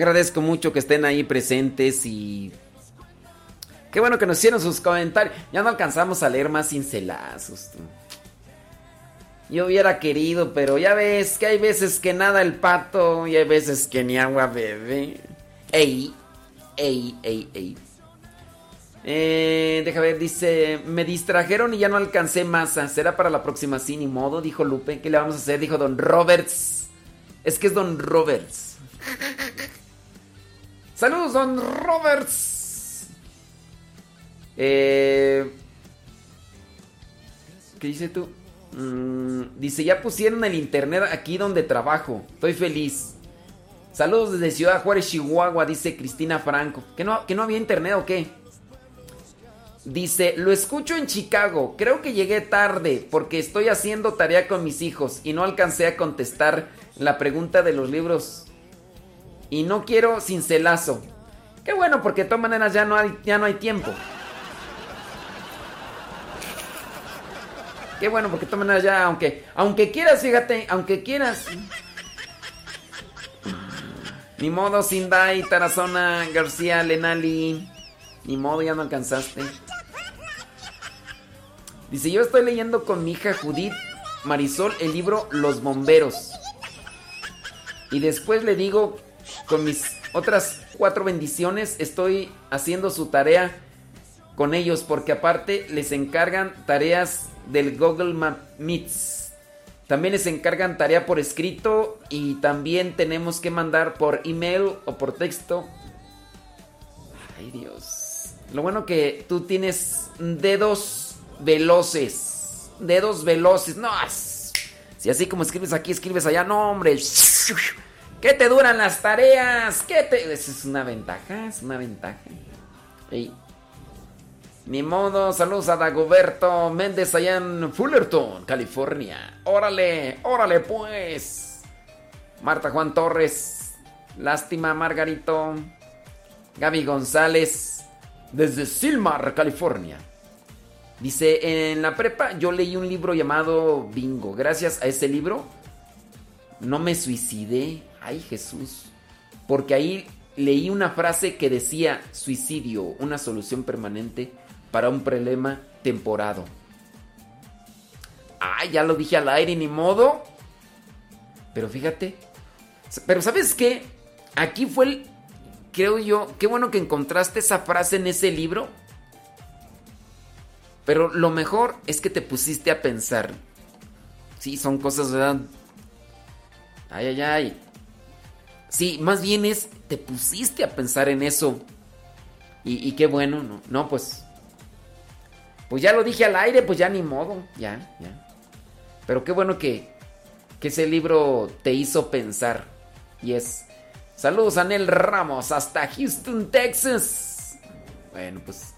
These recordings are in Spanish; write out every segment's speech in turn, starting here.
agradezco mucho que estén ahí presentes y... Qué bueno que nos hicieron sus comentarios. Ya no alcanzamos a leer más cincelazos. Yo hubiera querido, pero ya ves que hay veces que nada el pato y hay veces que ni agua bebe. Ey, ey, ey, ey. Eh, deja ver, dice, me distrajeron y ya no alcancé masa. ¿Será para la próxima? Sí, ni modo, dijo Lupe. ¿Qué le vamos a hacer? Dijo Don Roberts. Es que es Don Roberts. Saludos, Don Roberts. Eh, ¿Qué dice tú? Mm, dice, ya pusieron el internet aquí donde trabajo. Estoy feliz. Saludos desde Ciudad Juárez, Chihuahua, dice Cristina Franco. ¿Que no, ¿Que no había internet o qué? Dice, lo escucho en Chicago. Creo que llegué tarde porque estoy haciendo tarea con mis hijos y no alcancé a contestar la pregunta de los libros. Y no quiero cincelazo. Qué bueno, porque de todas maneras ya no hay, ya no hay tiempo. Qué bueno, porque de todas maneras ya, aunque, aunque quieras, fíjate, aunque quieras. Ni modo, Sindai, Tarazona, García, Lenali. Ni modo, ya no alcanzaste. Dice, yo estoy leyendo con mi hija Judith Marisol el libro Los Bomberos. Y después le digo, con mis otras cuatro bendiciones, estoy haciendo su tarea con ellos porque aparte les encargan tareas del Google Meets. También les encargan tarea por escrito y también tenemos que mandar por email o por texto. Ay Dios. Lo bueno que tú tienes dedos veloces. Dedos veloces. No, si así como escribes aquí, escribes allá, no hombre. ¿Qué te duran las tareas? ¿Qué te... Es una ventaja, es una ventaja. Ni modo, saludos a Dagoberto Méndez allá en Fullerton, California. Órale, órale pues. Marta Juan Torres. Lástima, Margarito. Gaby González. Desde Silmar, California. Dice, en la prepa yo leí un libro llamado Bingo. Gracias a ese libro no me suicidé. Ay Jesús. Porque ahí leí una frase que decía suicidio, una solución permanente para un problema temporado. Ah, ya lo dije al aire, ni modo. Pero fíjate. Pero ¿sabes qué? Aquí fue el... Creo yo, qué bueno que encontraste esa frase en ese libro. Pero lo mejor es que te pusiste a pensar. Sí, son cosas, ¿verdad? Ay, ay, ay. Sí, más bien es, te pusiste a pensar en eso. Y, qué bueno, ¿no? No, pues pues ya lo dije al aire, pues ya ni modo, ya, ya. Pero qué bueno que, que ese libro te hizo pensar. Y es. Saludos a Nel Ramos, hasta Houston, Texas. Bueno, pues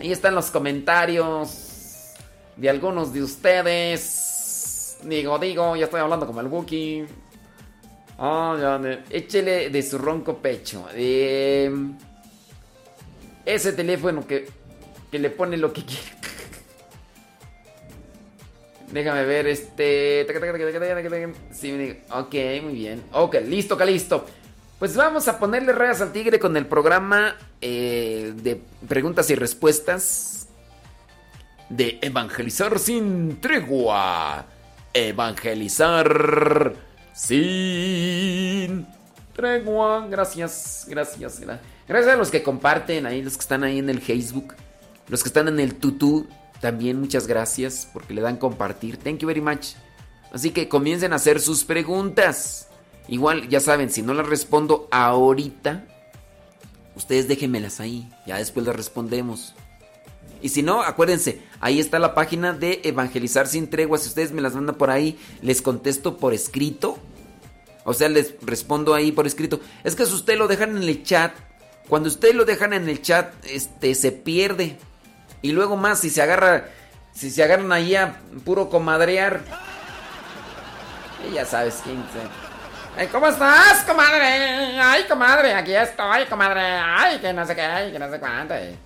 ahí están los comentarios de algunos de ustedes. Digo, digo, ya estoy hablando como el Wookiee. Oh, ya, échele de su ronco pecho. Eh, ese teléfono que, que le pone lo que quiere. Déjame ver, este. Ok, muy bien. Ok, listo, listo. Pues vamos a ponerle rayas al tigre con el programa eh, de preguntas y respuestas de Evangelizar sin tregua. Evangelizar sin tregua. Gracias, gracias, gracias. a los que comparten ahí, los que están ahí en el Facebook, los que están en el tutú también muchas gracias porque le dan compartir. Thank you very much. Así que comiencen a hacer sus preguntas. Igual, ya saben, si no las respondo ahorita, ustedes déjenmelas ahí. Ya después las respondemos. Y si no, acuérdense, ahí está la página de Evangelizar sin tregua. Si ustedes me las mandan por ahí, les contesto por escrito. O sea, les respondo ahí por escrito. Es que si ustedes lo dejan en el chat, cuando ustedes lo dejan en el chat, este se pierde. Y luego más, si se agarra, si se agarran ahí a puro comadrear. Y ya sabes quién se... ¿Cómo estás, comadre? Ay, comadre, aquí estoy, comadre. Ay, que no sé qué, ay, que no sé cuánto. Ay,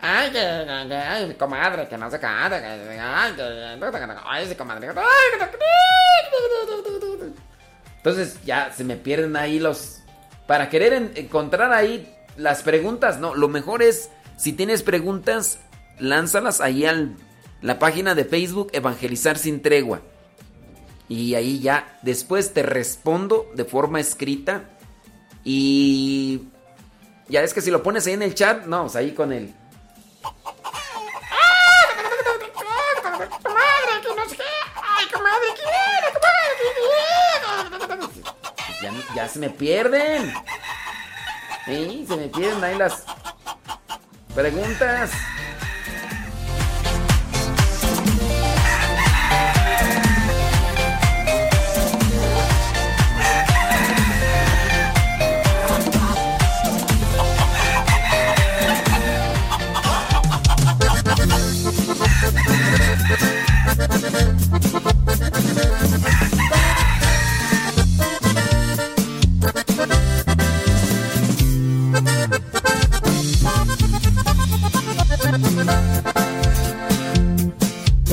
que, ay, comadre, que no sé cuánto. Ay, ay, comadre. Entonces ya se me pierden ahí los, para querer encontrar ahí las preguntas, no, lo mejor es, si tienes preguntas, lánzalas ahí a la página de Facebook Evangelizar sin tregua. Y ahí ya, después te respondo de forma escrita. Y ya es que si lo pones ahí en el chat, no, ahí con el... Ya, se me pierden. Sí, se me pierden ahí las preguntas.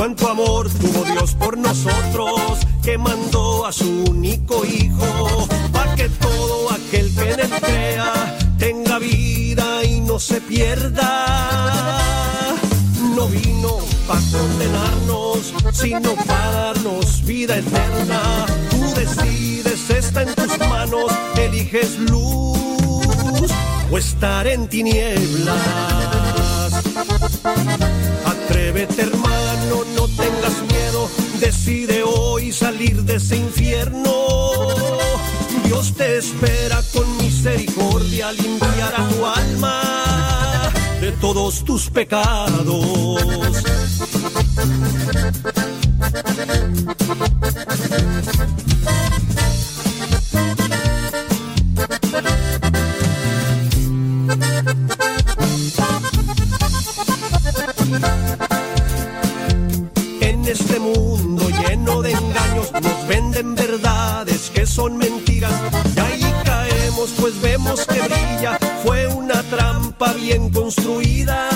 Cuánto amor tuvo Dios por nosotros, que mandó a su único hijo, para que todo aquel que en él crea tenga vida y no se pierda. No vino para condenarnos, sino para darnos vida eterna. Tú decides, está en tus manos, eliges luz o estar en tinieblas. Hermano, no tengas miedo, decide hoy salir de ese infierno. Dios te espera con misericordia, limpiará tu alma de todos tus pecados. Bien construida.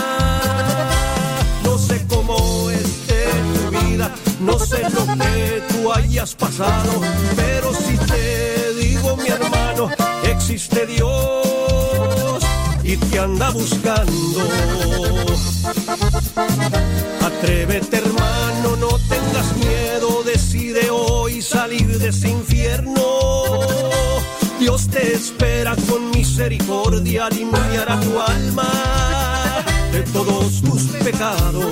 No sé cómo esté tu vida no sé lo que tú hayas pasado pero si te digo mi hermano existe Dios y te anda buscando misericordia, limpiará tu alma de todos tus pecados.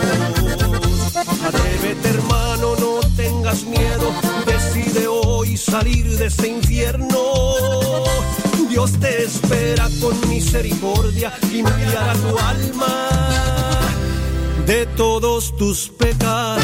Atrévete hermano, no tengas miedo, decide hoy salir de ese infierno. Dios te espera con misericordia, limpiará tu alma de todos tus pecados.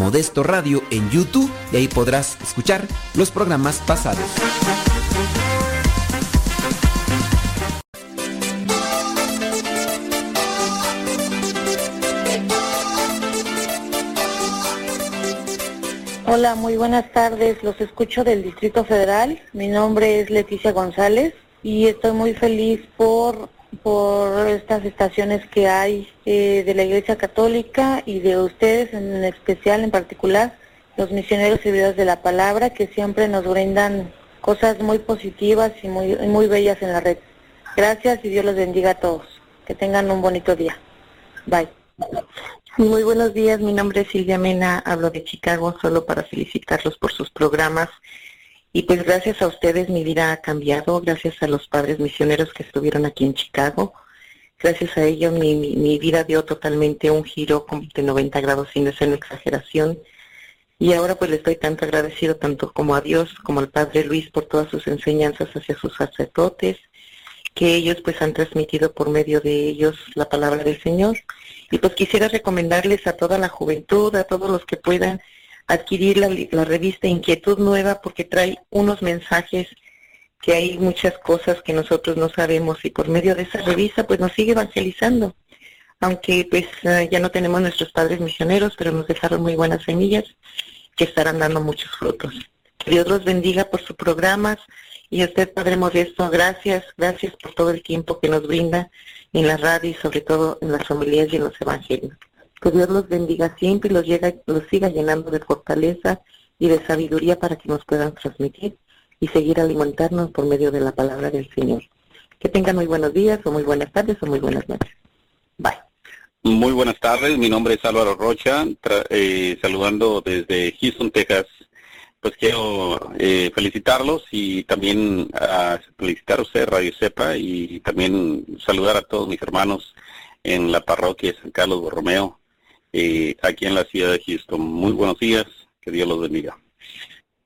Modesto Radio en YouTube y ahí podrás escuchar los programas pasados. Hola, muy buenas tardes. Los escucho del Distrito Federal. Mi nombre es Leticia González y estoy muy feliz por por estas estaciones que hay eh, de la Iglesia Católica y de ustedes en especial, en particular, los misioneros servidores de la palabra que siempre nos brindan cosas muy positivas y muy, muy bellas en la red. Gracias y Dios los bendiga a todos. Que tengan un bonito día. Bye. Muy buenos días, mi nombre es Silvia Mena, hablo de Chicago solo para felicitarlos por sus programas Y pues gracias a ustedes mi vida ha cambiado, gracias a los padres misioneros que estuvieron aquí en Chicago. Gracias a ellos mi, mi, vida dio totalmente un giro de 90 grados sin ser una exageración. Y ahora pues le estoy tanto agradecido tanto como a Dios como al Padre Luis por todas sus enseñanzas hacia sus sacerdotes, que ellos pues han transmitido por medio de ellos la palabra del Señor. Y pues quisiera recomendarles a toda la juventud, a todos los que puedan adquirir la, la revista Inquietud Nueva porque trae unos mensajes que hay muchas cosas que nosotros no sabemos y por medio de esa revista pues nos sigue evangelizando. Aunque pues eh, ya no tenemos nuestros padres misioneros, pero nos dejaron muy buenas semillas que estarán dando muchos frutos. Que Dios los bendiga por sus programas y a usted, Padre Modesto, gracias, gracias por todo el tiempo que nos brinda en la radio y sobre todo en las familias y en los evangelios. Que Dios los bendiga siempre y los, llega, los siga llenando de fortaleza y de sabiduría para que nos puedan transmitir y seguir alimentarnos por medio de la palabra del Señor. Que tengan muy buenos días o muy buenas tardes o muy buenas noches. Bye. Muy buenas tardes, mi nombre es Álvaro Rocha, eh, saludando desde Houston, Texas. Pues quiero eh, felicitarlos y también felicitar a usted, Radio Cepa, y también saludar a todos mis hermanos en la parroquia de San Carlos Borromeo, eh, aquí en la ciudad de Houston. Muy buenos días, que Dios los bendiga.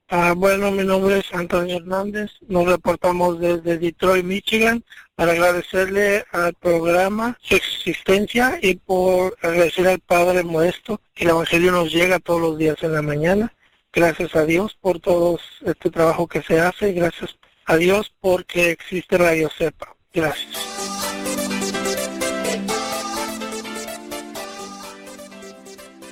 Ah, bueno, mi nombre es Antonio Hernández. Nos reportamos desde Detroit, Michigan, para agradecerle al programa su existencia y por agradecer al Padre Modesto que el Evangelio nos llega todos los días en la mañana. Gracias a Dios por todo este trabajo que se hace y gracias a Dios porque existe Radio Cepa. Gracias.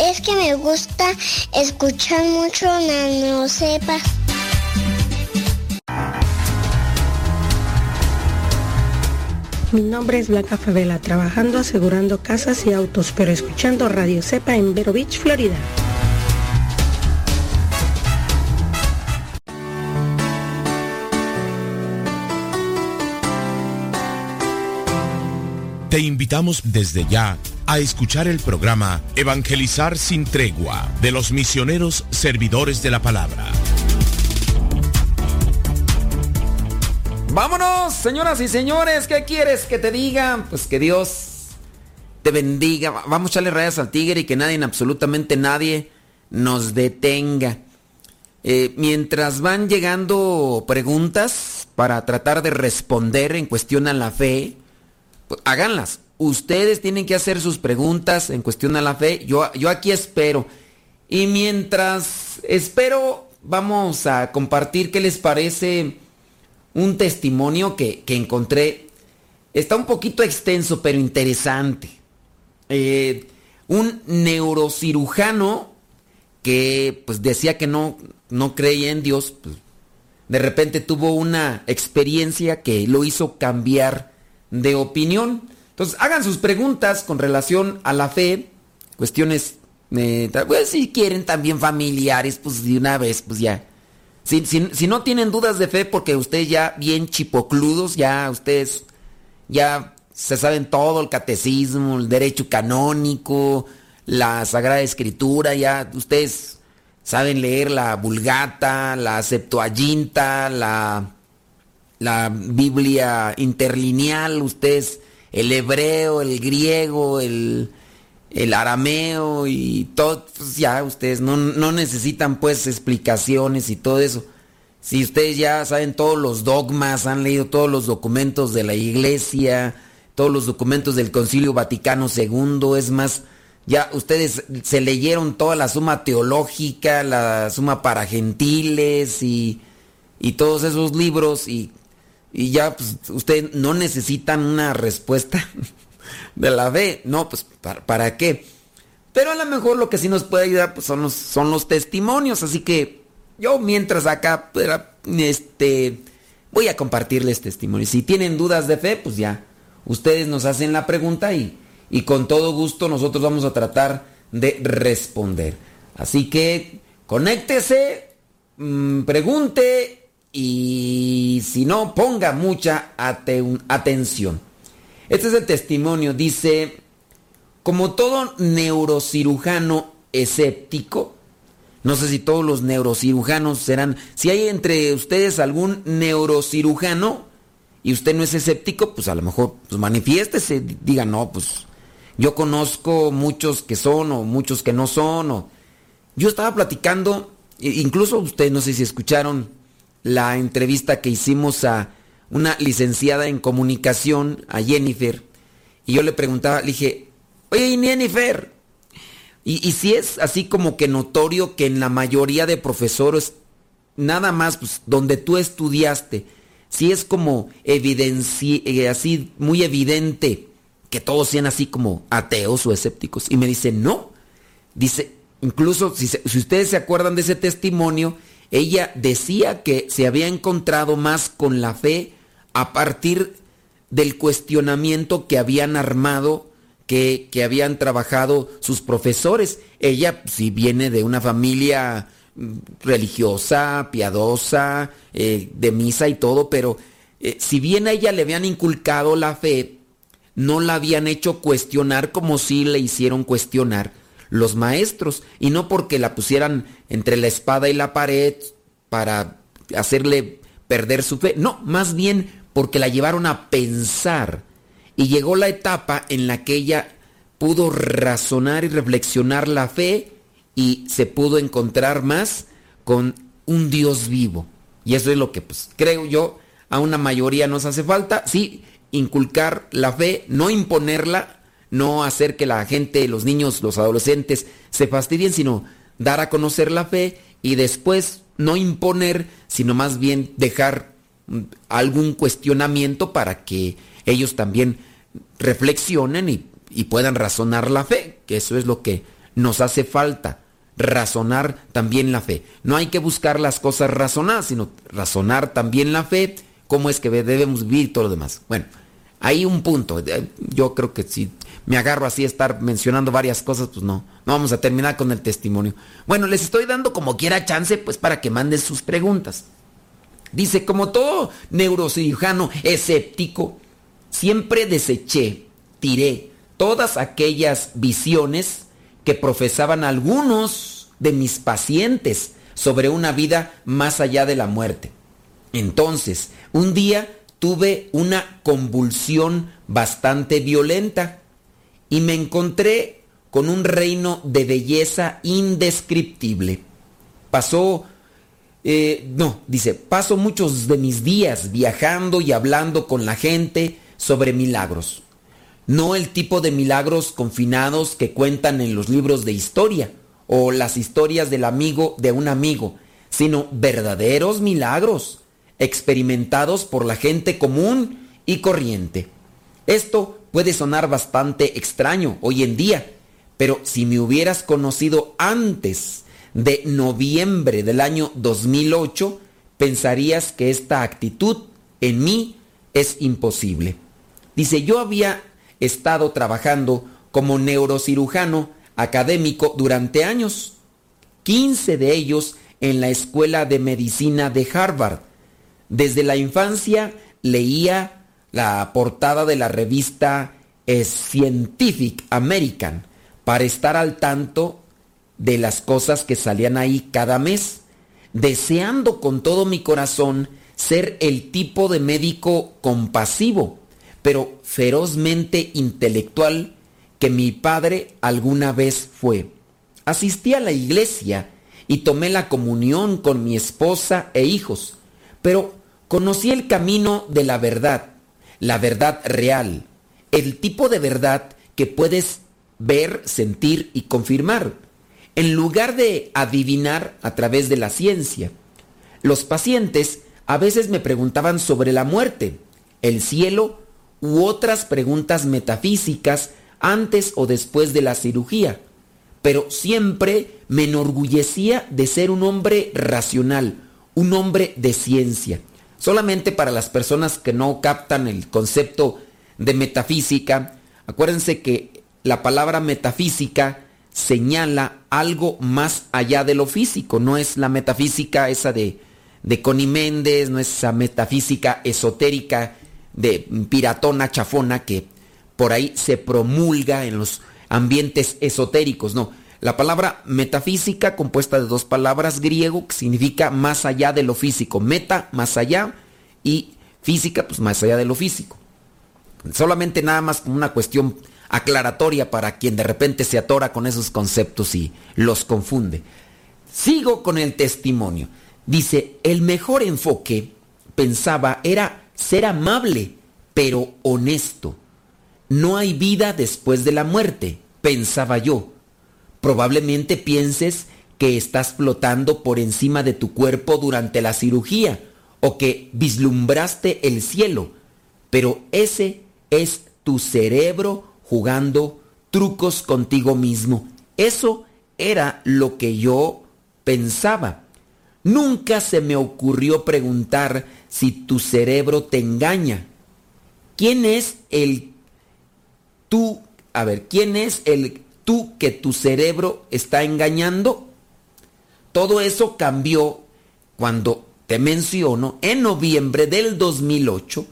es que me gusta escuchar mucho Nano Sepa. Mi nombre es Blanca Favela, trabajando asegurando casas y autos, pero escuchando Radio Cepa en Vero Beach, Florida. Te invitamos desde ya a escuchar el programa Evangelizar sin tregua de los misioneros servidores de la palabra. Vámonos, señoras y señores, ¿qué quieres que te diga? Pues que Dios te bendiga. Vamos a echarle rayas al tigre y que nadie, absolutamente nadie, nos detenga. Eh, mientras van llegando preguntas para tratar de responder en cuestión a la fe, pues háganlas Ustedes tienen que hacer sus preguntas en cuestión a la fe. Yo, yo aquí espero. Y mientras espero, vamos a compartir qué les parece un testimonio que, encontré. Está un poquito extenso, pero interesante. Eh, un neurocirujano que pues decía que no, no creía en Dios, pues, de repente tuvo una experiencia que lo hizo cambiar de opinión. Entonces, hagan sus preguntas con relación a la fe, cuestiones, eh, pues, si quieren también familiares, pues de una vez, pues ya. Si, si, no tienen dudas de fe, porque ustedes ya bien chipocludos, ya ustedes ya se saben todo, el catecismo, el derecho canónico, la Sagrada Escritura, ya ustedes saben leer la Vulgata, la Septuaginta, la, la Biblia interlineal, ustedes el hebreo, el griego, el, arameo y todo, pues ya ustedes no, no, necesitan pues explicaciones y todo eso. Si ustedes ya saben todos los dogmas, han leído todos los documentos de la iglesia, todos los documentos del Concilio Vaticano II, es más, ya ustedes se leyeron toda la suma teológica, la suma para gentiles y, y todos esos libros y y ya pues, ustedes no necesitan una respuesta de la fe, no, pues ¿para, qué? Pero a lo mejor lo que sí nos puede ayudar pues, son, los, son los testimonios, así que yo mientras acá, este, voy a compartirles testimonio. Si tienen dudas de fe, pues ya, ustedes nos hacen la pregunta y, y con todo gusto nosotros vamos a tratar de responder. Así que conéctese, mm, pregunte y si no, ponga mucha atención. Este es el testimonio, dice, como todo neurocirujano escéptico, no sé si todos los neurocirujanos serán, si hay entre ustedes algún neurocirujano y usted no es escéptico, pues a lo mejor pues manifiéstese, diga, no, pues yo conozco muchos que son o muchos que no son. O... Yo estaba platicando, incluso ustedes no sé si escucharon la entrevista que hicimos a una licenciada en comunicación, a Jennifer, y yo le preguntaba, le dije, oye Jennifer, y, si es así como que notorio que en la mayoría de profesores, nada más pues, donde tú estudiaste, si es como evidencia, eh, así muy evidente que todos sean así como ateos o escépticos. Y me dice, no. Dice, incluso si, si ustedes se acuerdan de ese testimonio, ella decía que se había encontrado más con la fe a partir del cuestionamiento que habían armado que, habían trabajado sus profesores. Ella si viene de una familia mm, religiosa, piadosa, eh, de misa y todo, pero eh, si bien a ella le habían inculcado la fe, no la habían hecho cuestionar como si le hicieron cuestionar los maestros, y no porque la pusieran entre la espada y la pared para hacerle perder su fe, no, más bien porque la llevaron a pensar y llegó la etapa en la que ella pudo razonar y reflexionar la fe y se pudo encontrar más con un Dios vivo. Y eso es lo que pues, creo yo a una mayoría nos hace falta. Sí, inculcar la fe, no imponerla, no hacer que la gente, los niños, los adolescentes se fastidien, sino dar a conocer la fe y después no imponer, sino más bien dejar algún cuestionamiento para que ellos también reflexionen y, puedan razonar la fe, que eso es lo que nos hace falta, razonar también la fe. No hay que buscar las cosas razonadas, sino razonar también la fe, cómo es que debemos vivir todo lo demás. Bueno, hay un punto. Eh, yo creo que si me agarro así a estar mencionando varias cosas, pues no, no vamos a terminar con el testimonio. Bueno, les estoy dando como quiera chance, pues para que manden sus preguntas. Dice, como todo neurocirujano escéptico, siempre deseché, tiré todas aquellas visiones que profesaban algunos de mis pacientes sobre una vida más allá de la muerte. Entonces, un día tuve una convulsión bastante violenta y me encontré con un reino de belleza indescriptible. Pasó, eh, no, dice, paso muchos de mis días viajando y hablando con la gente sobre milagros. No el tipo de milagros confinados que cuentan en los libros de historia o las historias del amigo de un amigo, sino verdaderos milagros experimentados por la gente común y corriente. Esto puede sonar bastante extraño hoy en día, pero si me hubieras conocido antes de noviembre del año 2008, pensarías que esta actitud en mí es imposible. Dice, yo había estado trabajando como neurocirujano académico durante años, 15 de ellos en la Escuela de Medicina de Harvard. Desde la infancia leía la portada de la revista Scientific American para estar al tanto de las cosas que salían ahí cada mes, deseando con todo mi corazón ser el tipo de médico compasivo pero ferozmente intelectual que mi padre alguna vez fue. Asistí a la iglesia y tomé la comunión con mi esposa e hijos, pero conocí el camino de la verdad, la verdad real, el tipo de verdad que puedes ver, sentir y confirmar, en lugar de adivinar a través de la ciencia. Los pacientes a veces me preguntaban sobre la muerte, el cielo u otras preguntas metafísicas antes o después de la cirugía. pero siempre me enorgullecía de ser un hombre racional, un hombre de ciencia. Solamente para las personas que no captan el concepto de metafísica, acuérdense que la palabra metafísica señala algo más allá de lo físico, no es la metafísica esa de, de Connie Méndez, no es esa metafísica esotérica de piratona chafona que por ahí se promulga en los ambientes esotéricos, no. La palabra metafísica, compuesta de dos palabras griego, que significa más allá de lo físico. Meta, más allá, y física, pues más allá de lo físico. Solamente nada más como una cuestión aclaratoria para quien de repente se atora con esos conceptos y los confunde. Sigo con el testimonio. Dice, el mejor enfoque, pensaba, era ser amable, pero honesto. No hay vida después de la muerte, pensaba yo. Probablemente pienses que estás flotando por encima de tu cuerpo durante la cirugía o que vislumbraste el cielo, pero ese es tu cerebro jugando trucos contigo mismo. Eso era lo que yo pensaba. Nunca se me ocurrió preguntar si tu cerebro te engaña. ¿Quién es el tú? A ver, ¿quién es el tú que tu cerebro está engañando? Todo eso cambió cuando te menciono, en noviembre del 2008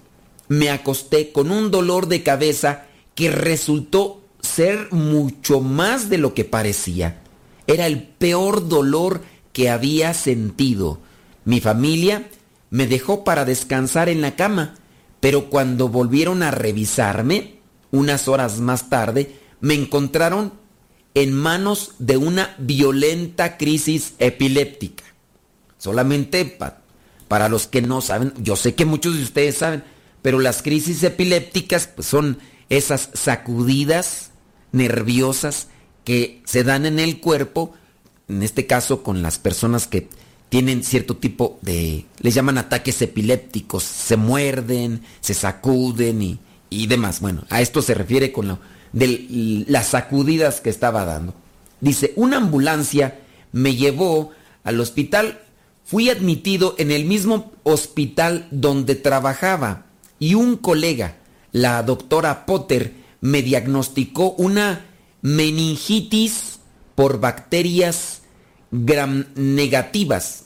me acosté con un dolor de cabeza que resultó ser mucho más de lo que parecía. Era el peor dolor que había sentido. Mi familia me dejó para descansar en la cama, pero cuando volvieron a revisarme, unas horas más tarde, me encontraron en manos de una violenta crisis epiléptica. Solamente para los que no saben, yo sé que muchos de ustedes saben, pero las crisis epilépticas pues, son esas sacudidas nerviosas que se dan en el cuerpo, en este caso con las personas que tienen cierto tipo de, les llaman ataques epilépticos, se muerden, se sacuden y, y demás. Bueno, a esto se refiere con lo, de las sacudidas que estaba dando. Dice, una ambulancia me llevó al hospital, fui admitido en el mismo hospital donde trabajaba y un colega, la doctora Potter, me diagnosticó una meningitis por bacterias gram negativas.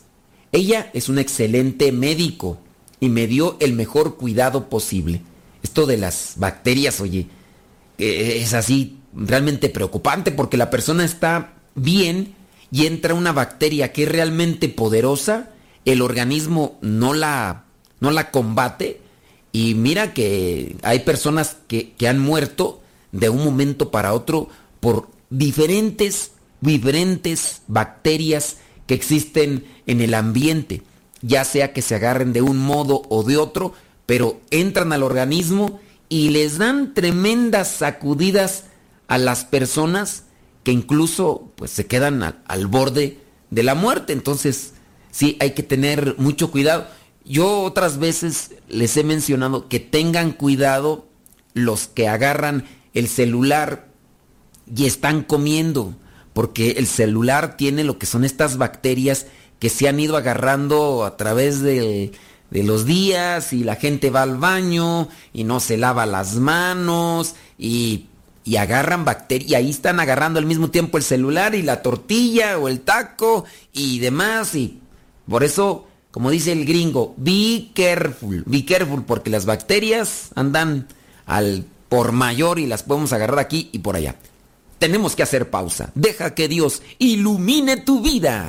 Ella es un excelente médico y me dio el mejor cuidado posible. Esto de las bacterias, oye, es así realmente preocupante porque la persona está bien y entra una bacteria que es realmente poderosa, el organismo no la, no la combate y mira que hay personas que, que han muerto de un momento para otro por diferentes, diferentes bacterias que existen en el ambiente, ya sea que se agarren de un modo o de otro, pero entran al organismo y les dan tremendas sacudidas a las personas que incluso pues se quedan al, al borde de la muerte. Entonces, sí, hay que tener mucho cuidado. Yo otras veces les he mencionado que tengan cuidado los que agarran el celular y están comiendo, porque el celular tiene lo que son estas bacterias que se han ido agarrando a través de, los días y la gente va al baño y no se lava las manos y, y agarran bacterias y ahí están agarrando al mismo tiempo el celular y la tortilla o el taco y demás y por eso como dice el gringo, be careful, be careful, porque las bacterias andan al por mayor y las podemos agarrar aquí y por allá. Tenemos que hacer pausa. Deja que Dios ilumine tu vida.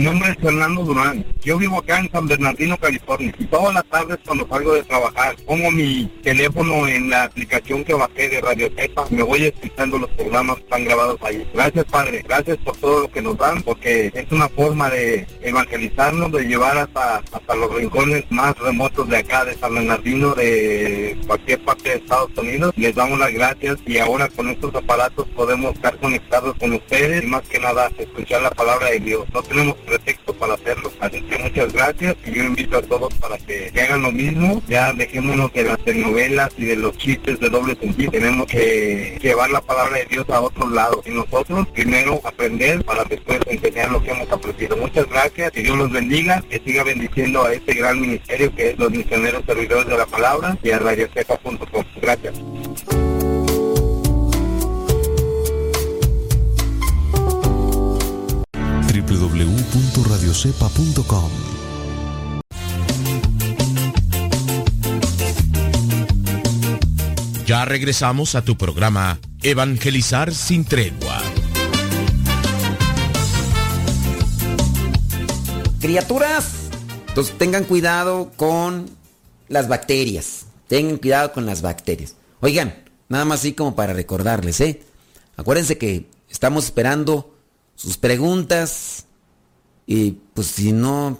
Mi nombre es Fernando Durán. Yo vivo acá en San Bernardino, California. Y todas las tardes cuando salgo de trabajar, pongo mi teléfono en la aplicación que bajé de Radio Cepa. Me voy escuchando los programas que están grabados ahí. Gracias, Padre. Gracias por todo lo que nos dan, porque es una forma de evangelizarnos, de llevar hasta, hasta los rincones más remotos de acá, de San Bernardino, de cualquier parte de Estados Unidos. Les damos las gracias y ahora con estos aparatos podemos estar conectados con ustedes y más que nada escuchar la palabra de Dios. No tenemos pretexto para hacerlo. Así que muchas gracias y yo invito a todos para que, hagan lo mismo. Ya dejémonos de las telenovelas y de los chistes de doble sentido. Tenemos que llevar la palabra de Dios a otro lado. Y nosotros primero aprender para después enseñar lo que hemos aprendido. Muchas gracias y Dios los bendiga. Que siga bendiciendo a este gran ministerio que es los misioneros servidores de la palabra y a radiocepa.com. Gracias. www.radiocepa.com. Ya regresamos a tu programa Evangelizar sin tregua. Criaturas, entonces tengan cuidado con las bacterias. Tengan cuidado con las bacterias. Oigan, nada más así como para recordarles, ¿eh? Acuérdense que estamos esperando sus preguntas, y pues si no,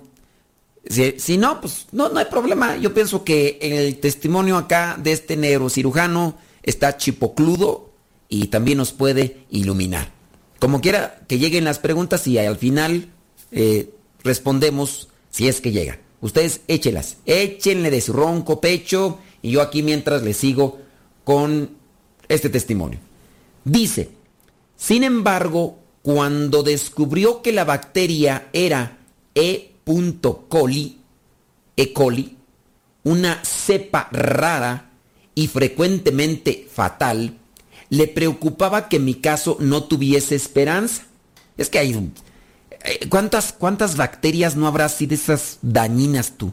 si, no, pues no, no hay problema. Yo pienso que el testimonio acá de este neurocirujano está chipocludo y también nos puede iluminar. Como quiera que lleguen las preguntas y al final eh, respondemos si es que llega. Ustedes échelas, échenle de su ronco pecho y yo aquí mientras les sigo con este testimonio. Dice, sin embargo, cuando descubrió que la bacteria era E. coli, E. coli, una cepa rara y frecuentemente fatal, le preocupaba que mi caso no tuviese esperanza. Es que hay... Eh, ¿Cuántas, cuántas bacterias no habrá así de esas dañinas tú?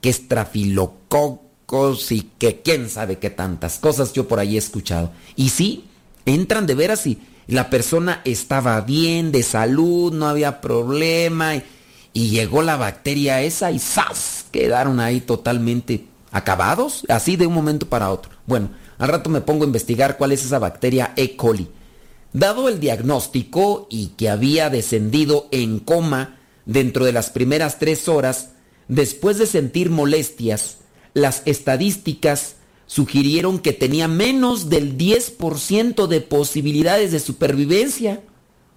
Que estrafilococos y que quién sabe qué tantas cosas yo por ahí he escuchado. Y sí, entran de veras y la persona estaba bien, de salud, no había problema. Y, llegó la bacteria esa y ¡zas! Quedaron ahí totalmente acabados, así de un momento para otro. Bueno, al rato me pongo a investigar cuál es esa bacteria E. coli. Dado el diagnóstico y que había descendido en coma dentro de las primeras tres horas, después de sentir molestias, las estadísticas sugirieron que tenía menos del 10% de posibilidades de supervivencia.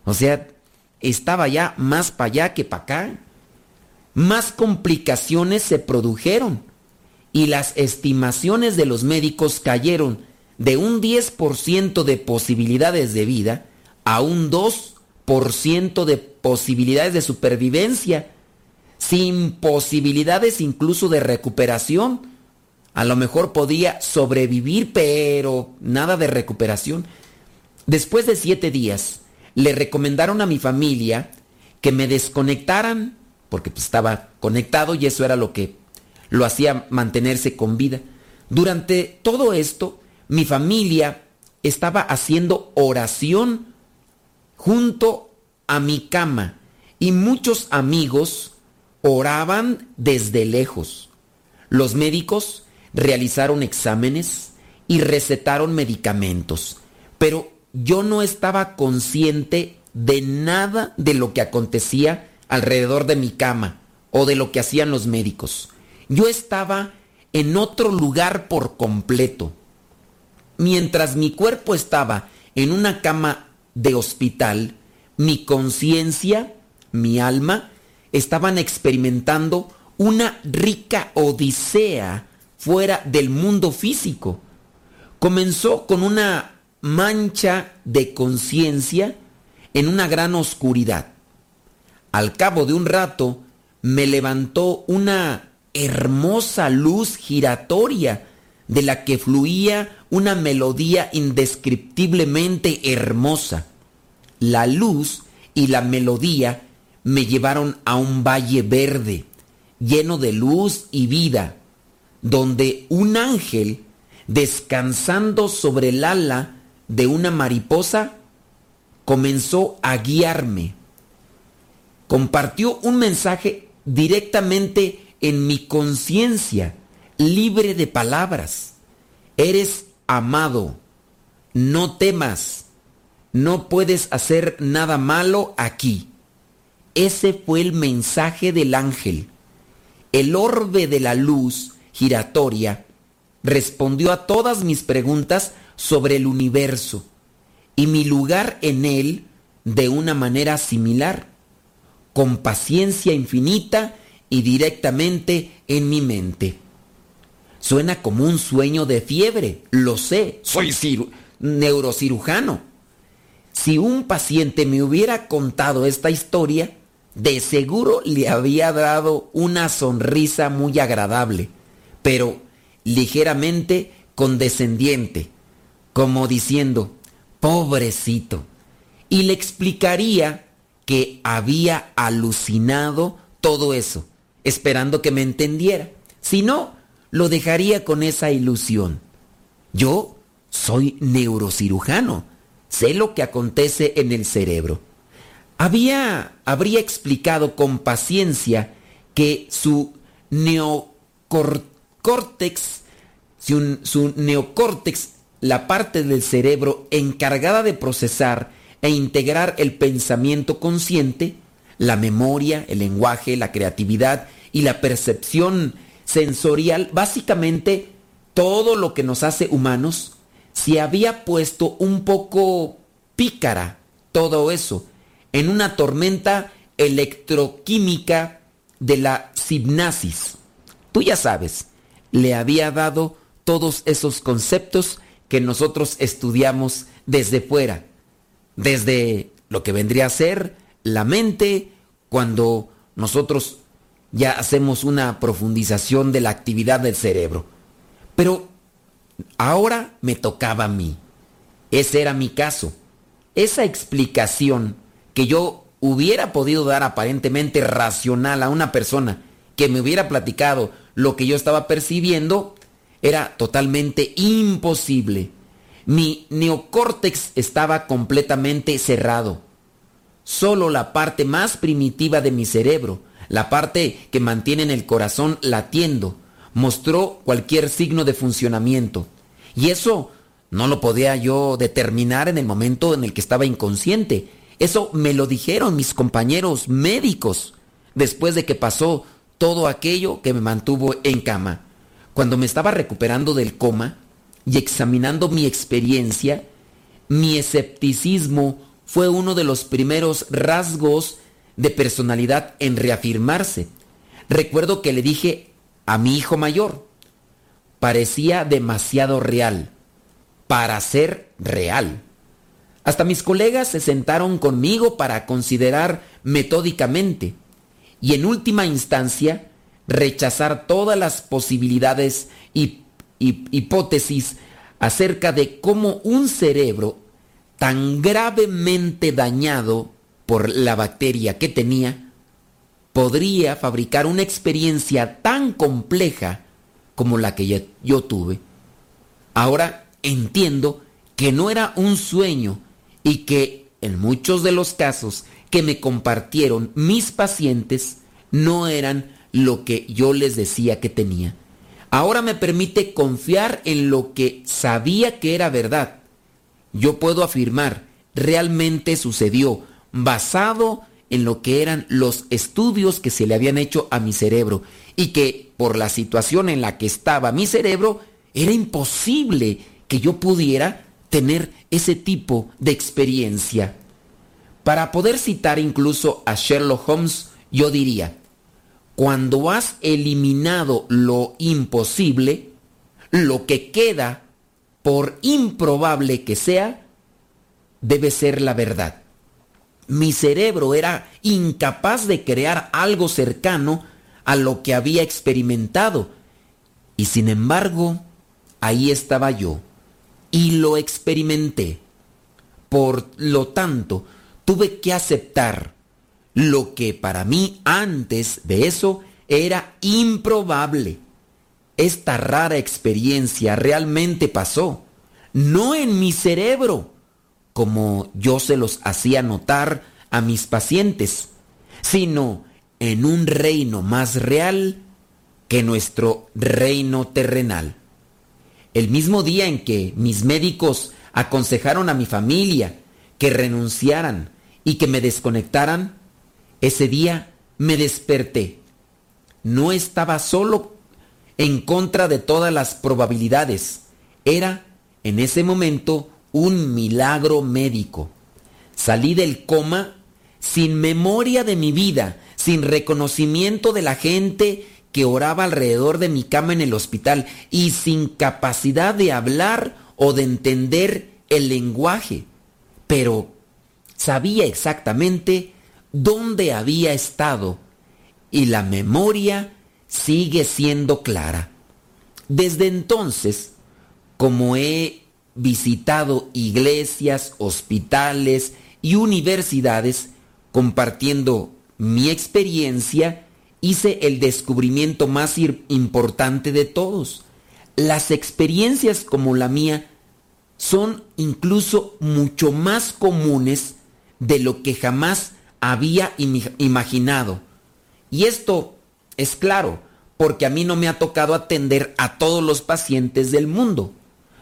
O sea, estaba ya más para allá que para acá. Más complicaciones se produjeron y las estimaciones de los médicos cayeron de un 10% de posibilidades de vida a un 2% de posibilidades de supervivencia, sin posibilidades incluso de recuperación a lo mejor podía sobrevivir, pero nada de recuperación. Después de siete días, le recomendaron a mi familia que me desconectaran, porque pues, estaba conectado y eso era lo que lo hacía mantenerse con vida. Durante todo esto, mi familia estaba haciendo oración junto a mi cama y muchos amigos oraban desde lejos. Los médicos realizaron exámenes y recetaron medicamentos, pero yo no estaba consciente de nada de lo que acontecía alrededor de mi cama o de lo que hacían los médicos. Yo estaba en otro lugar por completo. Mientras mi cuerpo estaba en una cama de hospital, mi conciencia, mi alma, estaban experimentando una rica odisea fuera del mundo físico. Comenzó con una mancha de conciencia en una gran oscuridad. Al cabo de un rato me levantó una hermosa luz giratoria de la que fluía una melodía indescriptiblemente hermosa. La luz y la melodía me llevaron a un valle verde, lleno de luz y vida donde un ángel, descansando sobre el ala de una mariposa, comenzó a guiarme. Compartió un mensaje directamente en mi conciencia, libre de palabras. Eres amado, no temas, no puedes hacer nada malo aquí. Ese fue el mensaje del ángel. El orbe de la luz giratoria respondió a todas mis preguntas sobre el universo y mi lugar en él de una manera similar, con paciencia infinita y directamente en mi mente. Suena como un sueño de fiebre, lo sé, soy neurocirujano. Si un paciente me hubiera contado esta historia, de seguro le había dado una sonrisa muy agradable, pero ligeramente condescendiente, como diciendo, pobrecito, y le explicaría que había alucinado todo eso, esperando que me entendiera. Si no, lo dejaría con esa ilusión. Yo soy neurocirujano, sé lo que acontece en el cerebro. Había, habría explicado con paciencia que su neocórtex, su, su neocórtex, la parte del cerebro encargada de procesar e integrar el pensamiento consciente, la memoria, el lenguaje, la creatividad y la percepción sensorial, básicamente todo lo que nos hace humanos, se había puesto un poco pícara todo eso en una tormenta electroquímica de la hipnasis. Tú ya sabes, le había dado todos esos conceptos que nosotros estudiamos desde fuera, desde lo que vendría a ser la mente cuando nosotros ya hacemos una profundización de la actividad del cerebro. Pero ahora me tocaba a mí. Ese era mi caso. Esa explicación que yo hubiera podido dar aparentemente racional a una persona que me hubiera platicado lo que yo estaba percibiendo, era totalmente imposible. Mi neocórtex estaba completamente cerrado. Solo la parte más primitiva de mi cerebro, la parte que mantiene en el corazón latiendo, mostró cualquier signo de funcionamiento. Y eso no lo podía yo determinar en el momento en el que estaba inconsciente. Eso me lo dijeron mis compañeros médicos después de que pasó todo aquello que me mantuvo en cama. Cuando me estaba recuperando del coma y examinando mi experiencia, mi escepticismo fue uno de los primeros rasgos de personalidad en reafirmarse. Recuerdo que le dije a mi hijo mayor, parecía demasiado real para ser real. Hasta mis colegas se sentaron conmigo para considerar metódicamente y en última instancia rechazar todas las posibilidades y, hipótesis acerca de cómo un cerebro tan gravemente dañado por la bacteria que tenía, podría fabricar una experiencia tan compleja como la que yo tuve. Ahora entiendo que no era un sueño y que en muchos de los casos que me compartieron mis pacientes no eran lo que yo les decía que tenía. Ahora me permite confiar en lo que sabía que era verdad. Yo puedo afirmar, realmente sucedió, basado en lo que eran los estudios que se le habían hecho a mi cerebro y que por la situación en la que estaba mi cerebro era imposible que yo pudiera tener ese tipo de experiencia. Para poder citar incluso a Sherlock Holmes, yo diría, cuando has eliminado lo imposible, lo que queda, por improbable que sea, debe ser la verdad. Mi cerebro era incapaz de crear algo cercano a lo que había experimentado. Y sin embargo, ahí estaba yo y lo experimenté. Por lo tanto, tuve que aceptar lo que para mí antes de eso era improbable. esta rara experiencia realmente pasó, no en mi cerebro, como yo se los hacía notar a mis pacientes, sino en un reino más real que nuestro reino terrenal. El mismo día en que mis médicos aconsejaron a mi familia que renunciaran y que me desconectaran, ese día me desperté. No estaba solo en contra de todas las probabilidades. Era, en ese momento, un milagro médico. Salí del coma sin memoria de mi vida, sin reconocimiento de la gente que oraba alrededor de mi cama en el hospital y sin capacidad de hablar o de entender el lenguaje. Pero sabía exactamente dónde había estado y la memoria sigue siendo clara. Desde entonces, como he visitado iglesias, hospitales y universidades compartiendo mi experiencia, hice el descubrimiento más importante de todos. Las experiencias como la mía son incluso mucho más comunes de lo que jamás había imaginado. Y esto es claro, porque a mí no me ha tocado atender a todos los pacientes del mundo.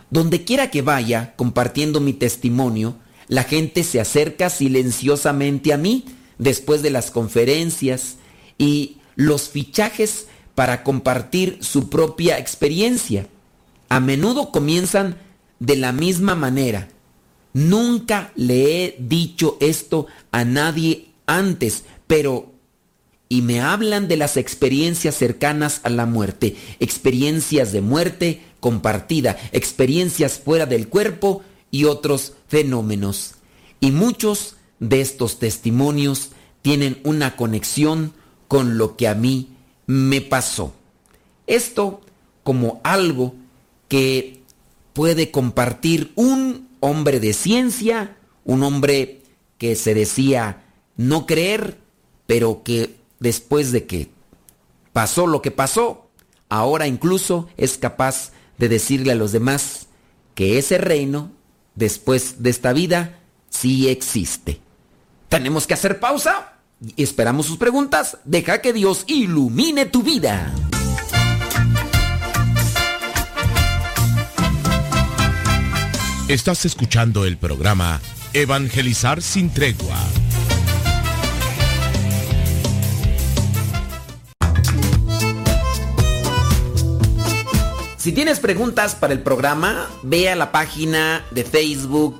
Donde quiera que vaya compartiendo mi testimonio, la gente se acerca silenciosamente a mí después de las conferencias y los fichajes para compartir su propia experiencia. A menudo comienzan de la misma manera. Nunca le he dicho esto a nadie antes, pero... Y me hablan de las experiencias cercanas a la muerte, experiencias de muerte compartida, experiencias fuera del cuerpo y otros fenómenos. Y muchos de estos testimonios tienen una conexión con lo que a mí me pasó. Esto como algo que puede compartir un hombre de ciencia, un hombre que se decía no creer, pero que después de que pasó lo que pasó, ahora incluso es capaz de decirle a los demás que ese reino, después de esta vida, sí existe. Tenemos que hacer pausa y esperamos sus preguntas. Deja que Dios ilumine tu vida. Estás escuchando el programa Evangelizar sin tregua. Si tienes preguntas para el programa, ve a la página de Facebook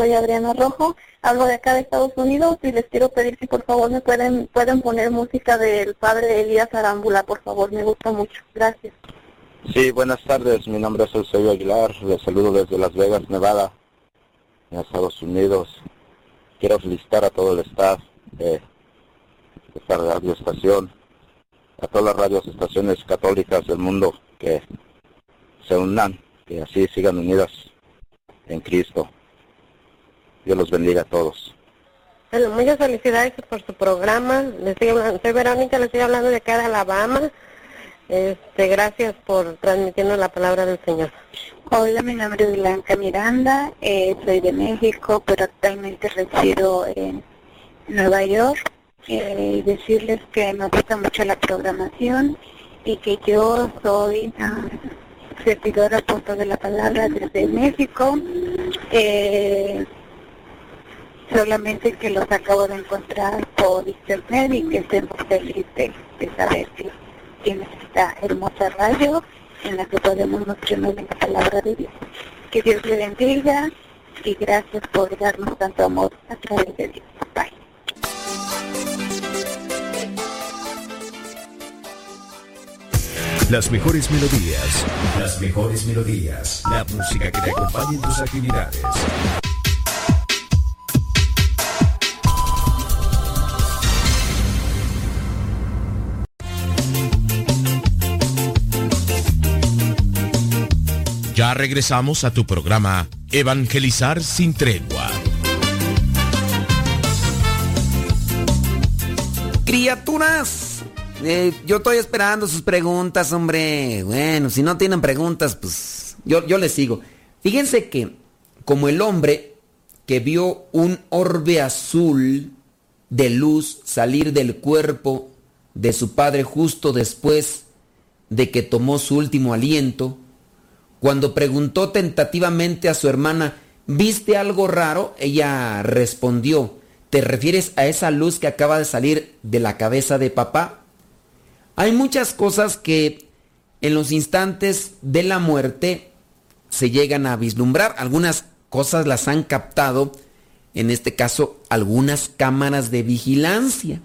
Soy Adriana Rojo, hablo de acá de Estados Unidos y les quiero pedir si por favor me pueden pueden poner música del padre Elías Arámbula, por favor, me gusta mucho. Gracias. Sí, buenas tardes, mi nombre es Eusebio Aguilar, les saludo desde Las Vegas, Nevada, en Estados Unidos. Quiero felicitar a todo el staff de esta radioestación, a todas las radioestaciones católicas del mundo que se unan, que así sigan unidas en Cristo. Dios los bendiga a todos. Bueno, muchas felicidades por su programa. Les estoy hablando- soy Verónica, le estoy hablando de acá de Alabama. Este, gracias por transmitirnos la palabra del Señor. Hola, mi nombre es Blanca Miranda, eh, soy de México, pero actualmente resido en Nueva York. Eh, y decirles que me gusta mucho la programación y que yo soy ah, servidora apóstol de la palabra desde México. Eh, solamente que los acabo de encontrar por internet y que estoy muy feliz de, de saber que tiene esta hermosa radio en la que podemos nutrirnos de la palabra de Dios. Que Dios le bendiga y gracias por darnos tanto amor a través de Dios. Bye. Las mejores melodías, las mejores melodías, la música que te acompañe en tus actividades. Regresamos a tu programa Evangelizar sin tregua. Criaturas, eh, yo estoy esperando sus preguntas, hombre. Bueno, si no tienen preguntas, pues yo, yo les sigo. Fíjense que como el hombre que vio un orbe azul de luz salir del cuerpo de su padre justo después de que tomó su último aliento, cuando preguntó tentativamente a su hermana, ¿viste algo raro? Ella respondió, ¿te refieres a esa luz que acaba de salir de la cabeza de papá? Hay muchas cosas que en los instantes de la muerte se llegan a vislumbrar. Algunas cosas las han captado, en este caso, algunas cámaras de vigilancia.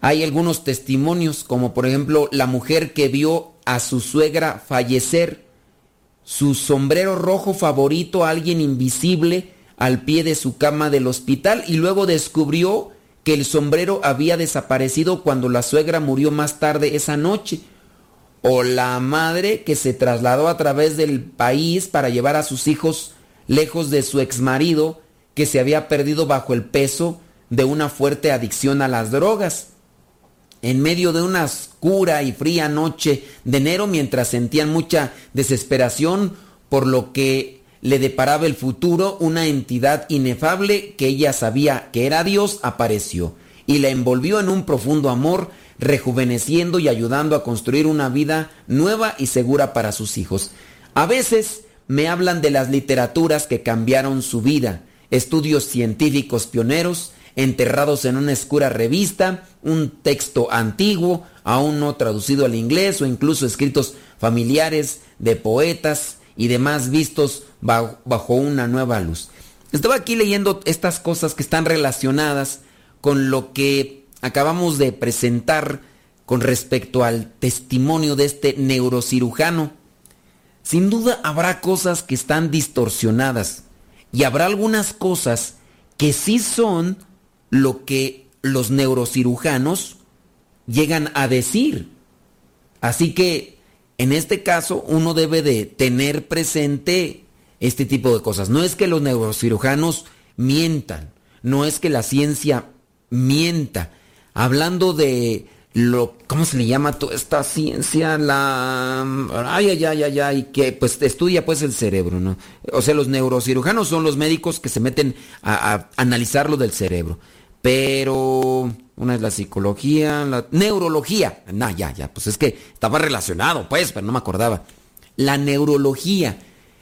Hay algunos testimonios, como por ejemplo la mujer que vio a su suegra fallecer su sombrero rojo favorito a alguien invisible al pie de su cama del hospital y luego descubrió que el sombrero había desaparecido cuando la suegra murió más tarde esa noche. O la madre que se trasladó a través del país para llevar a sus hijos lejos de su exmarido que se había perdido bajo el peso de una fuerte adicción a las drogas en medio de una oscura y fría noche de enero mientras sentían mucha desesperación por lo que le deparaba el futuro, una entidad inefable que ella sabía que era Dios apareció y la envolvió en un profundo amor, rejuveneciendo y ayudando a construir una vida nueva y segura para sus hijos. A veces me hablan de las literaturas que cambiaron su vida, estudios científicos pioneros, enterrados en una oscura revista, un texto antiguo, aún no traducido al inglés o incluso escritos familiares de poetas y demás vistos bajo, una nueva luz. Estaba aquí leyendo estas cosas que están relacionadas con lo que acabamos de presentar con respecto al testimonio de este neurocirujano. Sin duda habrá cosas que están distorsionadas y habrá algunas cosas que sí son lo que los neurocirujanos llegan a decir. Así que en este caso uno debe de tener presente este tipo de cosas. No es que los neurocirujanos mientan, no es que la ciencia mienta. Hablando de lo, ¿cómo se le llama toda esta ciencia? La, ay, ay, ay, ay, ay, que pues estudia pues el cerebro, ¿no? O sea, los neurocirujanos son los médicos que se meten a, a analizar lo del cerebro. Pero una es la psicología, la neurología. No, ya, ya, pues es que estaba relacionado, pues, pero no me acordaba. La neurología,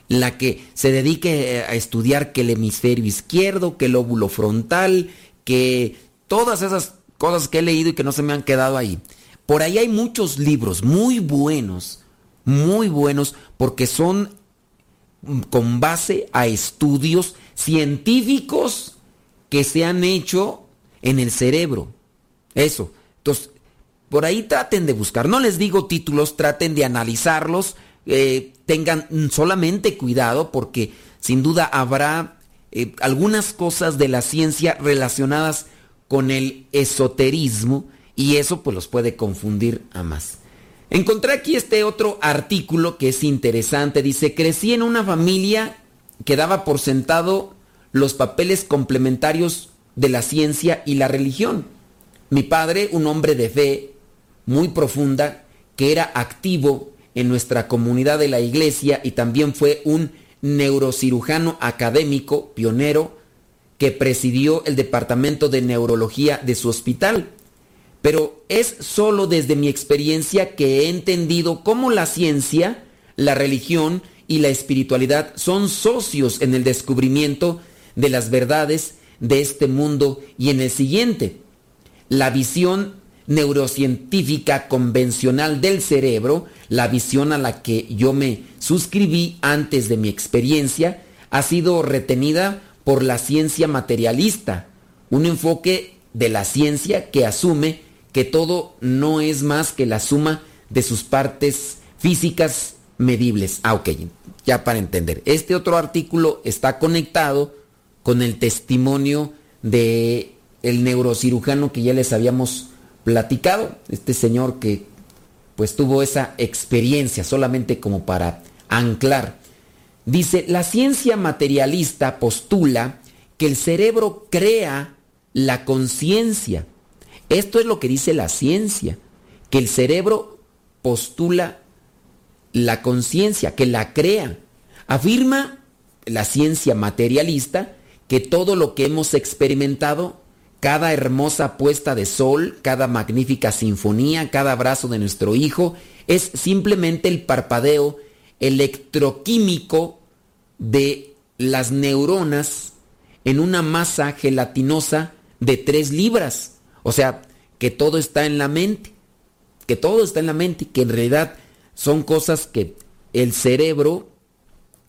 la que se dedique a estudiar que el hemisferio izquierdo, que el óvulo frontal, que todas esas cosas que he leído y que no se me han quedado ahí. Por ahí hay muchos libros muy buenos, muy buenos, porque son con base a estudios científicos que se han hecho en el cerebro. Eso. Entonces, por ahí traten de buscar. No les digo títulos, traten de analizarlos. Eh, tengan solamente cuidado porque sin duda habrá eh, algunas cosas de la ciencia relacionadas con el esoterismo y eso pues los puede confundir a más. Encontré aquí este otro artículo que es interesante. Dice, crecí en una familia que daba por sentado los papeles complementarios de la ciencia y la religión. Mi padre, un hombre de fe muy profunda, que era activo en nuestra comunidad de la iglesia y también fue un neurocirujano académico pionero que presidió el departamento de neurología de su hospital. Pero es solo desde mi experiencia que he entendido cómo la ciencia, la religión y la espiritualidad son socios en el descubrimiento de las verdades de este mundo y en el siguiente. La visión neurocientífica convencional del cerebro, la visión a la que yo me suscribí antes de mi experiencia, ha sido retenida por la ciencia materialista, un enfoque de la ciencia que asume que todo no es más que la suma de sus partes físicas medibles. Ah, ok, ya para entender. Este otro artículo está conectado con el testimonio de el neurocirujano que ya les habíamos platicado, este señor que pues tuvo esa experiencia solamente como para anclar. Dice, la ciencia materialista postula que el cerebro crea la conciencia. Esto es lo que dice la ciencia, que el cerebro postula la conciencia, que la crea. Afirma la ciencia materialista que todo lo que hemos experimentado, cada hermosa puesta de sol, cada magnífica sinfonía, cada abrazo de nuestro hijo, es simplemente el parpadeo electroquímico de las neuronas en una masa gelatinosa de 3 libras. O sea, que todo está en la mente, que todo está en la mente, que en realidad son cosas que el cerebro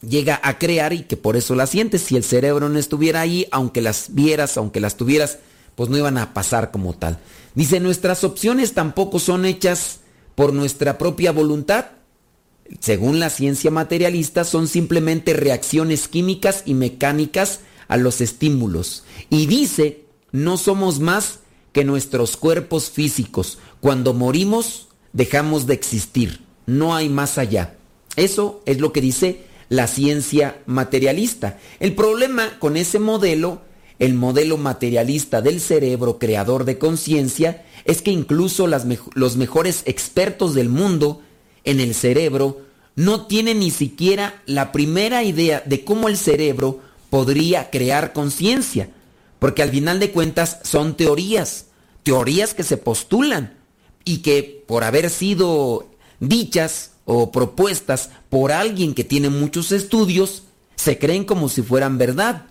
llega a crear y que por eso las sientes. Si el cerebro no estuviera ahí, aunque las vieras, aunque las tuvieras, pues no iban a pasar como tal. Dice, nuestras opciones tampoco son hechas por nuestra propia voluntad. Según la ciencia materialista, son simplemente reacciones químicas y mecánicas a los estímulos. Y dice, no somos más que nuestros cuerpos físicos. Cuando morimos, dejamos de existir. No hay más allá. Eso es lo que dice la ciencia materialista. El problema con ese modelo, el modelo materialista del cerebro creador de conciencia, es que incluso los mejores expertos del mundo en el cerebro no tienen ni siquiera la primera idea de cómo el cerebro podría crear conciencia, porque al final de cuentas son teorías, teorías que se postulan y que por haber sido dichas o propuestas por alguien que tiene muchos estudios se creen como si fueran verdad.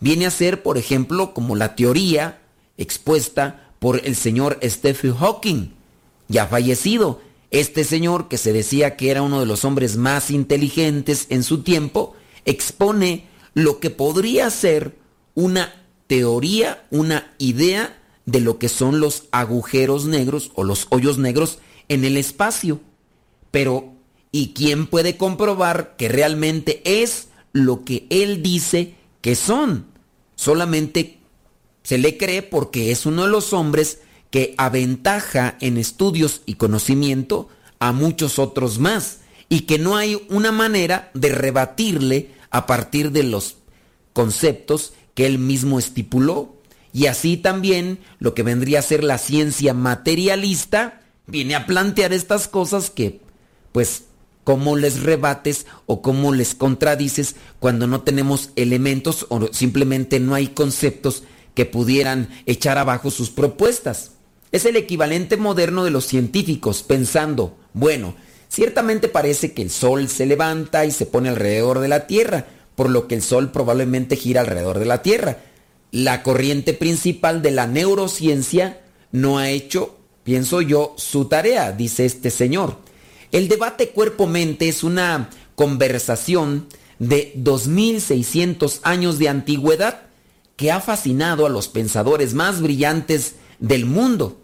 Viene a ser, por ejemplo, como la teoría expuesta por el señor Stephen Hawking, ya fallecido. Este señor, que se decía que era uno de los hombres más inteligentes en su tiempo, expone lo que podría ser una teoría, una idea de lo que son los agujeros negros o los hoyos negros en el espacio. Pero, ¿y quién puede comprobar que realmente es lo que él dice que son? Solamente se le cree porque es uno de los hombres que aventaja en estudios y conocimiento a muchos otros más y que no hay una manera de rebatirle a partir de los conceptos que él mismo estipuló. Y así también lo que vendría a ser la ciencia materialista viene a plantear estas cosas que pues cómo les rebates o cómo les contradices cuando no tenemos elementos o simplemente no hay conceptos que pudieran echar abajo sus propuestas. Es el equivalente moderno de los científicos pensando, bueno, ciertamente parece que el Sol se levanta y se pone alrededor de la Tierra, por lo que el Sol probablemente gira alrededor de la Tierra. La corriente principal de la neurociencia no ha hecho, pienso yo, su tarea, dice este señor. El debate cuerpo-mente es una conversación de 2600 años de antigüedad que ha fascinado a los pensadores más brillantes del mundo.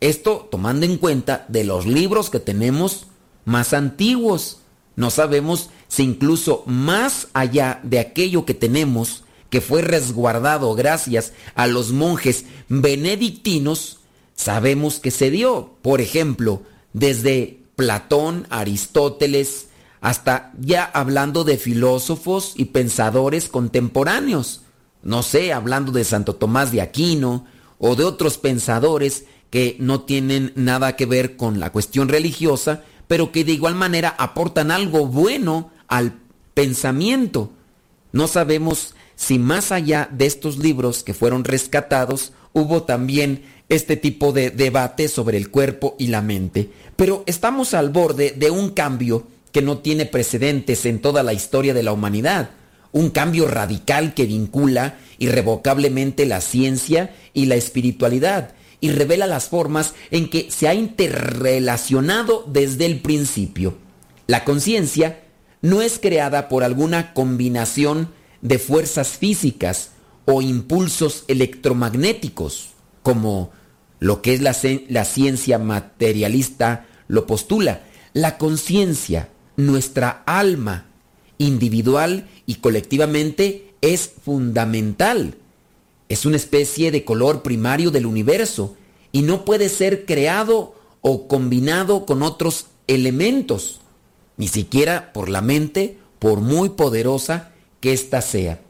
Esto tomando en cuenta de los libros que tenemos más antiguos. No sabemos si incluso más allá de aquello que tenemos, que fue resguardado gracias a los monjes benedictinos, sabemos que se dio, por ejemplo, desde Platón, Aristóteles, hasta ya hablando de filósofos y pensadores contemporáneos. No sé, hablando de Santo Tomás de Aquino o de otros pensadores que no tienen nada que ver con la cuestión religiosa, pero que de igual manera aportan algo bueno al pensamiento. No sabemos si más allá de estos libros que fueron rescatados, hubo también este tipo de debate sobre el cuerpo y la mente. Pero estamos al borde de un cambio que no tiene precedentes en toda la historia de la humanidad. Un cambio radical que vincula irrevocablemente la ciencia y la espiritualidad y revela las formas en que se ha interrelacionado desde el principio. La conciencia no es creada por alguna combinación de fuerzas físicas o impulsos electromagnéticos, como lo que es la, la ciencia materialista lo postula. La conciencia, nuestra alma, individual y colectivamente, es fundamental. Es una especie de color primario del universo y no puede ser creado o combinado con otros elementos, ni siquiera por la mente, por muy poderosa que ésta sea.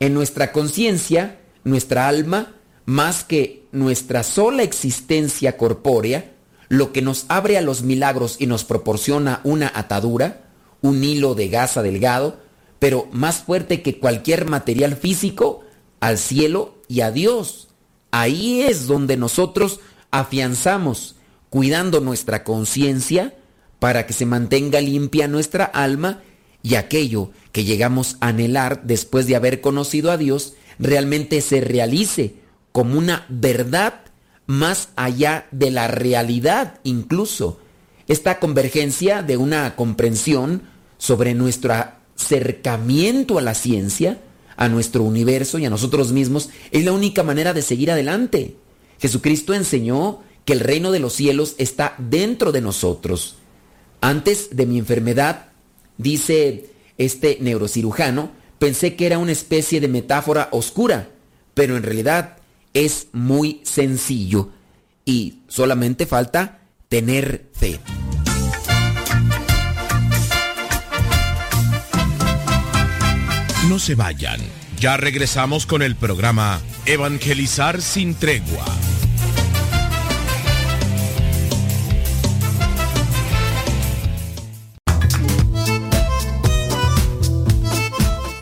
En nuestra conciencia, nuestra alma, más que nuestra sola existencia corpórea, lo que nos abre a los milagros y nos proporciona una atadura, un hilo de gasa delgado, pero más fuerte que cualquier material físico, al cielo y a Dios. Ahí es donde nosotros afianzamos, cuidando nuestra conciencia, para que se mantenga limpia nuestra alma y aquello que llegamos a anhelar después de haber conocido a Dios realmente se realice como una verdad más allá de la realidad incluso. Esta convergencia de una comprensión sobre nuestro acercamiento a la ciencia, a nuestro universo y a nosotros mismos es la única manera de seguir adelante. Jesucristo enseñó que el reino de los cielos está dentro de nosotros. Antes de mi enfermedad, dice este neurocirujano, pensé que era una especie de metáfora oscura, pero en realidad es muy sencillo y solamente falta tener fe. No se vayan, ya regresamos con el programa Evangelizar sin tregua.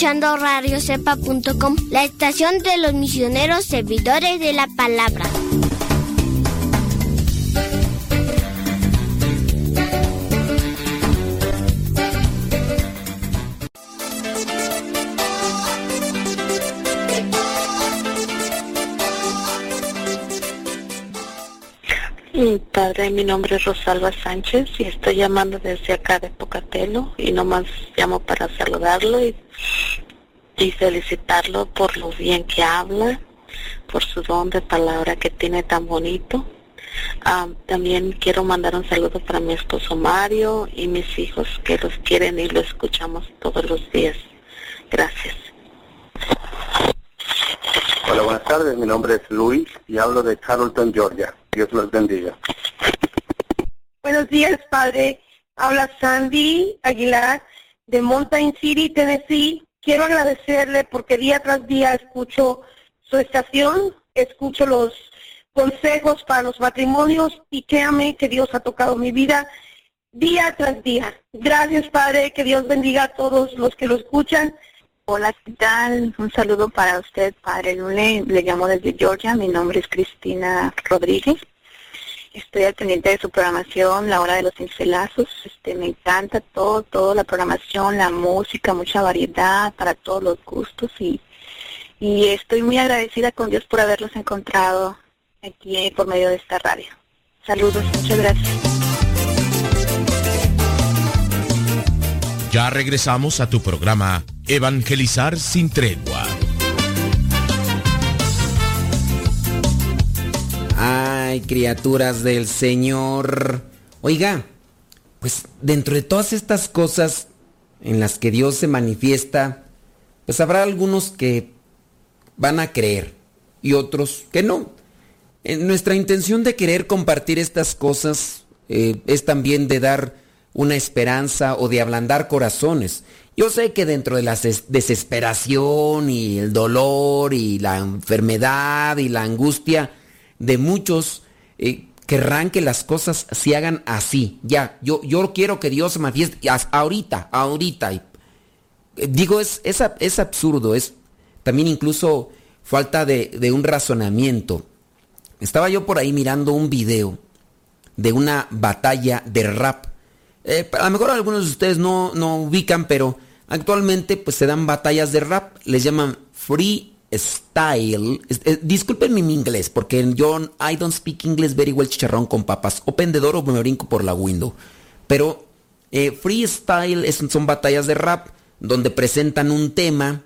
Escuchando radiocepa.com, la estación de los misioneros servidores de la palabra. Mi nombre es Rosalba Sánchez y estoy llamando desde acá de Pocatelo y nomás llamo para saludarlo y, y felicitarlo por lo bien que habla, por su don de palabra que tiene tan bonito. Ah, también quiero mandar un saludo para mi esposo Mario y mis hijos que los quieren y lo escuchamos todos los días. Gracias. Hola, buenas tardes. Mi nombre es Luis y hablo de Carrollton, Georgia. Dios los bendiga. Buenos días, padre. Habla Sandy Aguilar de Mountain City, Tennessee. Quiero agradecerle porque día tras día escucho su estación, escucho los consejos para los matrimonios y créame que Dios ha tocado mi vida día tras día. Gracias, Padre, que Dios bendiga a todos los que lo escuchan. Hola, ¿qué tal? Un saludo para usted, Padre Lule. Le llamo desde Georgia. Mi nombre es Cristina Rodríguez. Estoy al pendiente de su programación, la hora de los cincelazos. Este, me encanta todo, toda la programación, la música, mucha variedad para todos los gustos y, y estoy muy agradecida con Dios por haberlos encontrado aquí por medio de esta radio. Saludos, muchas gracias. Ya regresamos a tu programa Evangelizar sin tregua. Ay, criaturas del Señor. Oiga, pues dentro de todas estas cosas en las que Dios se manifiesta, pues habrá algunos que van a creer y otros que no. En nuestra intención de querer compartir estas cosas eh, es también de dar una esperanza o de ablandar corazones. Yo sé que dentro de la desesperación y el dolor y la enfermedad y la angustia de muchos, eh, querrán que las cosas se hagan así. Ya, yo, yo quiero que Dios se manifieste ahorita, ahorita. Eh, digo, es, es, es absurdo, es también incluso falta de, de un razonamiento. Estaba yo por ahí mirando un video de una batalla de rap. Eh, a lo mejor algunos de ustedes no, no ubican, pero actualmente pues se dan batallas de rap. Les llaman free style. Eh, disculpen mi inglés, porque yo I don't speak English very well chicharrón con papas. O pendedor o me brinco por la window. Pero eh, freestyle es, son batallas de rap donde presentan un tema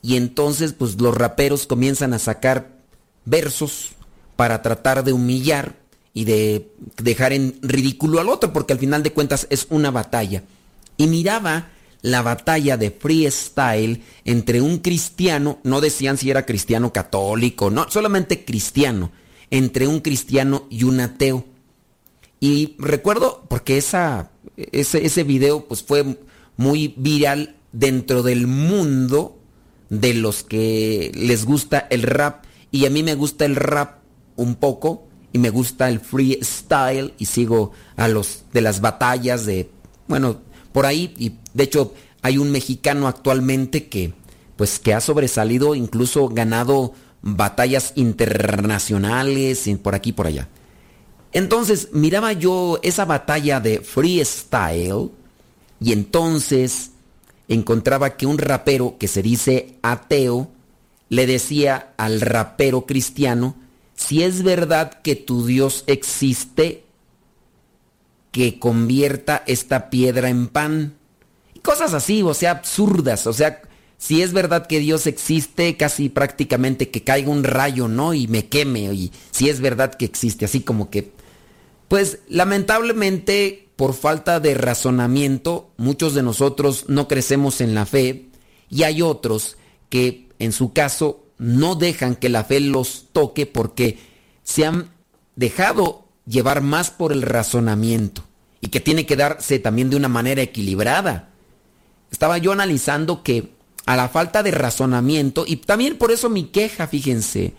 y entonces pues los raperos comienzan a sacar versos para tratar de humillar y de dejar en ridículo al otro, porque al final de cuentas es una batalla. Y miraba la batalla de freestyle entre un cristiano, no decían si era cristiano católico, no, solamente cristiano, entre un cristiano y un ateo. Y recuerdo, porque esa, ese, ese video pues fue muy viral dentro del mundo de los que les gusta el rap, y a mí me gusta el rap un poco, y me gusta el freestyle, y sigo a los de las batallas de, bueno, por ahí, y de hecho hay un mexicano actualmente que, pues, que ha sobresalido, incluso ganado batallas internacionales, por aquí por allá. Entonces miraba yo esa batalla de freestyle y entonces encontraba que un rapero que se dice ateo le decía al rapero cristiano, si es verdad que tu Dios existe, que convierta esta piedra en pan. Y cosas así, o sea, absurdas, o sea, si es verdad que Dios existe, casi prácticamente que caiga un rayo, ¿no? Y me queme, y si es verdad que existe, así como que pues lamentablemente, por falta de razonamiento, muchos de nosotros no crecemos en la fe y hay otros que en su caso no dejan que la fe los toque porque se han dejado llevar más por el razonamiento y que tiene que darse también de una manera equilibrada. Estaba yo analizando que a la falta de razonamiento, y también por eso mi queja, fíjense,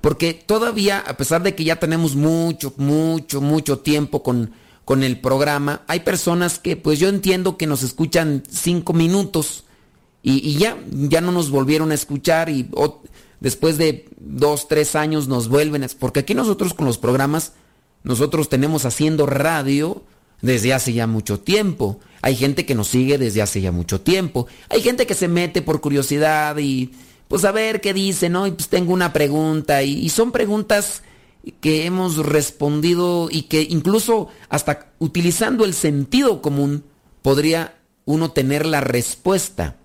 porque todavía, a pesar de que ya tenemos mucho, mucho, mucho tiempo con, con el programa, hay personas que, pues yo entiendo que nos escuchan cinco minutos y, ya, ya no nos volvieron a escuchar y después de dos, tres años nos vuelven. Porque aquí nosotros con los programas, nosotros tenemos haciendo radio desde hace ya mucho tiempo. Hay gente que nos sigue desde hace ya mucho tiempo. Hay gente que se mete por curiosidad y pues a ver qué dice, ¿no? Y pues tengo una pregunta y, son preguntas que hemos respondido y que incluso hasta utilizando el sentido común podría uno tener la respuesta.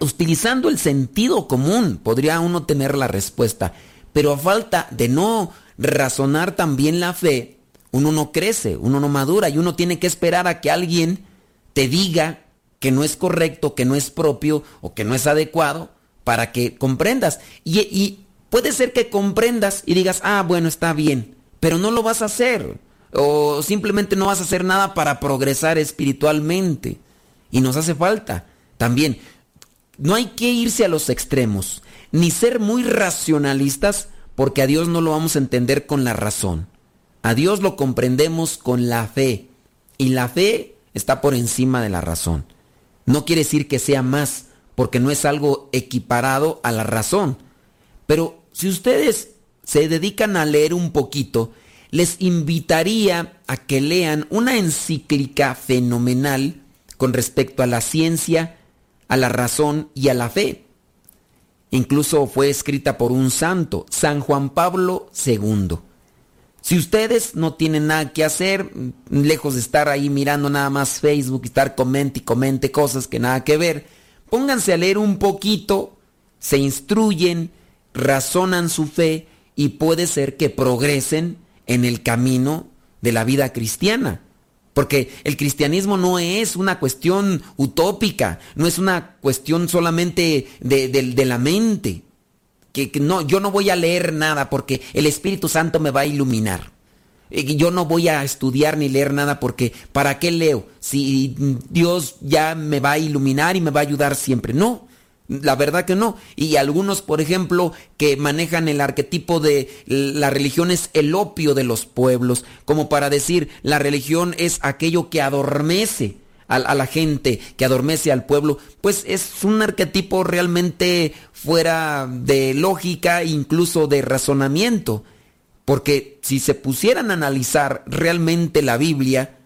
Utilizando el sentido común podría uno tener la respuesta. Pero a falta de no razonar también la fe, uno no crece, uno no madura y uno tiene que esperar a que alguien te diga que no es correcto, que no es propio o que no es adecuado para que comprendas. Y, puede ser que comprendas y digas, ah, bueno, está bien, pero no lo vas a hacer. O simplemente no vas a hacer nada para progresar espiritualmente. Y nos hace falta. También, no hay que irse a los extremos, ni ser muy racionalistas, porque a Dios no lo vamos a entender con la razón. A Dios lo comprendemos con la fe. Y la fe está por encima de la razón. No quiere decir que sea más, porque no es algo equiparado a la razón. Pero si ustedes se dedican a leer un poquito, les invitaría a que lean una encíclica fenomenal con respecto a la ciencia, a la razón y a la fe. Incluso fue escrita por un santo, San Juan Pablo II. Si ustedes no tienen nada que hacer, lejos de estar ahí mirando nada más Facebook y estar comente y comente cosas que nada que ver, Pónganse a leer un poquito, se instruyen, razonan su fe y puede ser que progresen en el camino de la vida cristiana. Porque el cristianismo no es una cuestión utópica, no es una cuestión solamente de, la mente. Que, que, no, yo no voy a leer nada porque el Espíritu Santo me va a iluminar. Yo no voy a estudiar ni leer nada porque ¿para qué leo? Si Dios ya me va a iluminar y me va a ayudar siempre. No, la verdad que no. Y algunos, por ejemplo, que manejan el arquetipo de la religión es el opio de los pueblos, como para decir, la religión es aquello que adormece. a, la gente, que adormece al pueblo, pues es un arquetipo realmente fuera de lógica, incluso de razonamiento. Porque si se pusieran a analizar realmente la Biblia,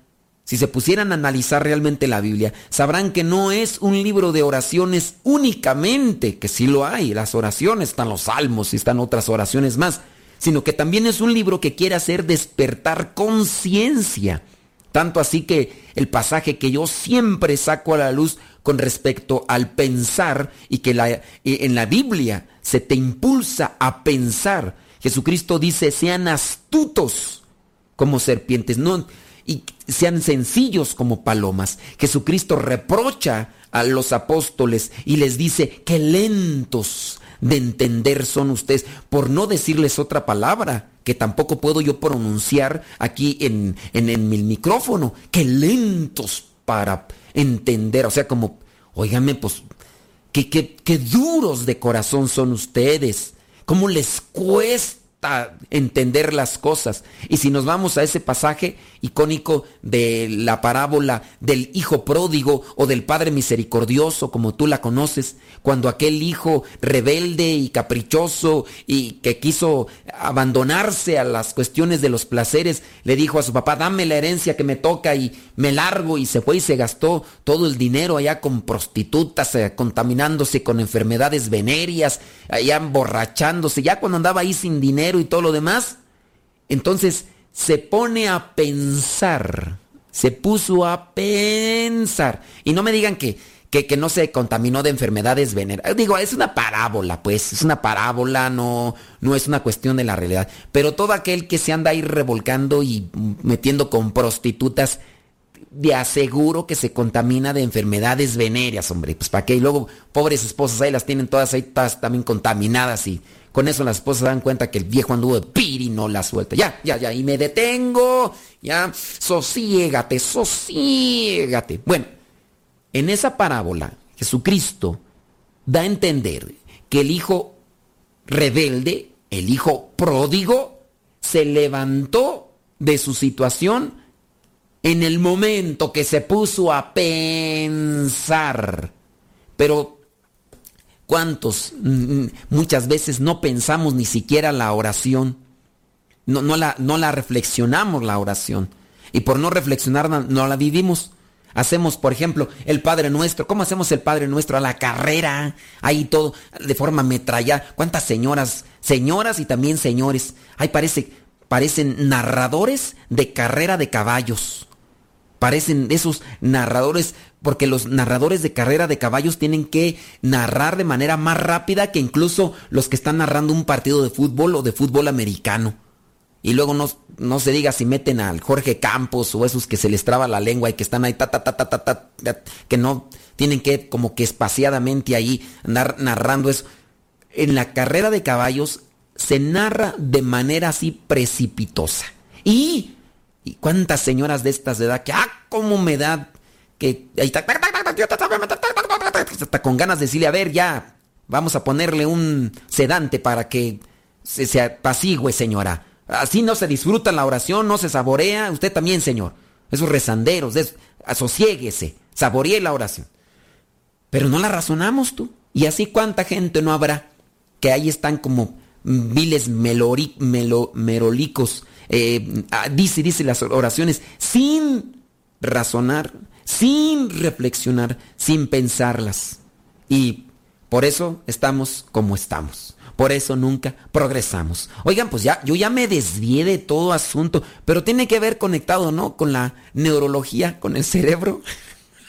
si se pusieran a analizar realmente la Biblia, sabrán que no es un libro de oraciones únicamente, que sí lo hay, las oraciones, están los salmos y están otras oraciones más, sino que también es un libro que quiere hacer despertar conciencia. Tanto así que el pasaje que yo siempre saco a la luz con respecto al pensar y que en la Biblia se te impulsa a pensar. Jesucristo dice, sean astutos como serpientes. No, y sean sencillos como palomas. Jesucristo reprocha a los apóstoles y les dice que lentos de entender son ustedes, por no decirles otra palabra que tampoco puedo yo pronunciar aquí en, en, en mi micrófono, que lentos para entender, o sea, como, oígame, pues, que, que duros de corazón son ustedes, cómo les cuesta entender las cosas. Y si nos vamos a ese pasaje icónico de la parábola del hijo pródigo o del padre misericordioso, como tú la conoces, cuando aquel hijo rebelde y caprichoso y que quiso abandonarse a las cuestiones de los placeres, le dijo a su papá, dame la herencia que me toca y me largo y se fue y se gastó todo el dinero allá con prostitutas, eh, contaminándose con enfermedades venéreas, allá emborrachándose, ya cuando andaba ahí sin dinero y todo lo demás, entonces se pone a pensar, se puso a pensar. Y no me digan que que, no se contaminó de enfermedades venéreas. Digo, es una parábola, pues, es una parábola, no, no es una cuestión de la realidad. Pero todo aquel que se anda ahí revolcando y metiendo con prostitutas, de aseguro que se contamina de enfermedades venéreas, hombre. Pues para qué. Y luego, pobres esposas ahí las tienen todas ahí también contaminadas y con eso las esposas dan cuenta que el viejo anduvo de pir y no la suelta. Ya, ya, ya. Y me detengo. Ya, sosiégate, sosiégate. Bueno, en esa parábola, Jesucristo da a entender que el hijo rebelde, el hijo pródigo, se levantó de su situación en el momento que se puso a pensar. Pero ¿cuántos mm, muchas veces no pensamos ni siquiera la oración? No, no, la, no la reflexionamos la oración. Y por no reflexionar no la vivimos. Hacemos, por ejemplo, el Padre Nuestro. ¿Cómo hacemos el Padre Nuestro? A la carrera, ahí todo, de forma metralla. ¿Cuántas señoras, señoras y también señores? Ahí parece, parecen narradores de carrera de caballos. Parecen esos narradores, porque los narradores de carrera de caballos tienen que narrar de manera más rápida que incluso los que están narrando un partido de fútbol o de fútbol americano. Y luego no, no se diga si meten al Jorge Campos o esos que se les traba la lengua y que están ahí, ta, ta, ta, ta, ta, ta, que no tienen que como que espaciadamente ahí andar narrando eso. En la carrera de caballos se narra de manera así precipitosa. Y, y cuántas señoras de estas de edad que, ah, cómo me da, que ahí está, con ganas de decirle, a ver, ya, vamos a ponerle un sedante para que se, se apacigüe, señora. Así no se disfruta la oración, no se saborea. Usted también, Señor. Esos rezanderos, asosiéguese, saboree la oración. Pero no la razonamos tú. Y así cuánta gente no habrá que ahí están como miles merolicos. Eh, ah, dice, dice las oraciones sin razonar, sin reflexionar, sin pensarlas. Y por eso estamos como estamos. Por eso nunca progresamos. Oigan, pues ya, yo ya me desvié de todo asunto, pero tiene que ver conectado, ¿no? Con la neurología, con el cerebro.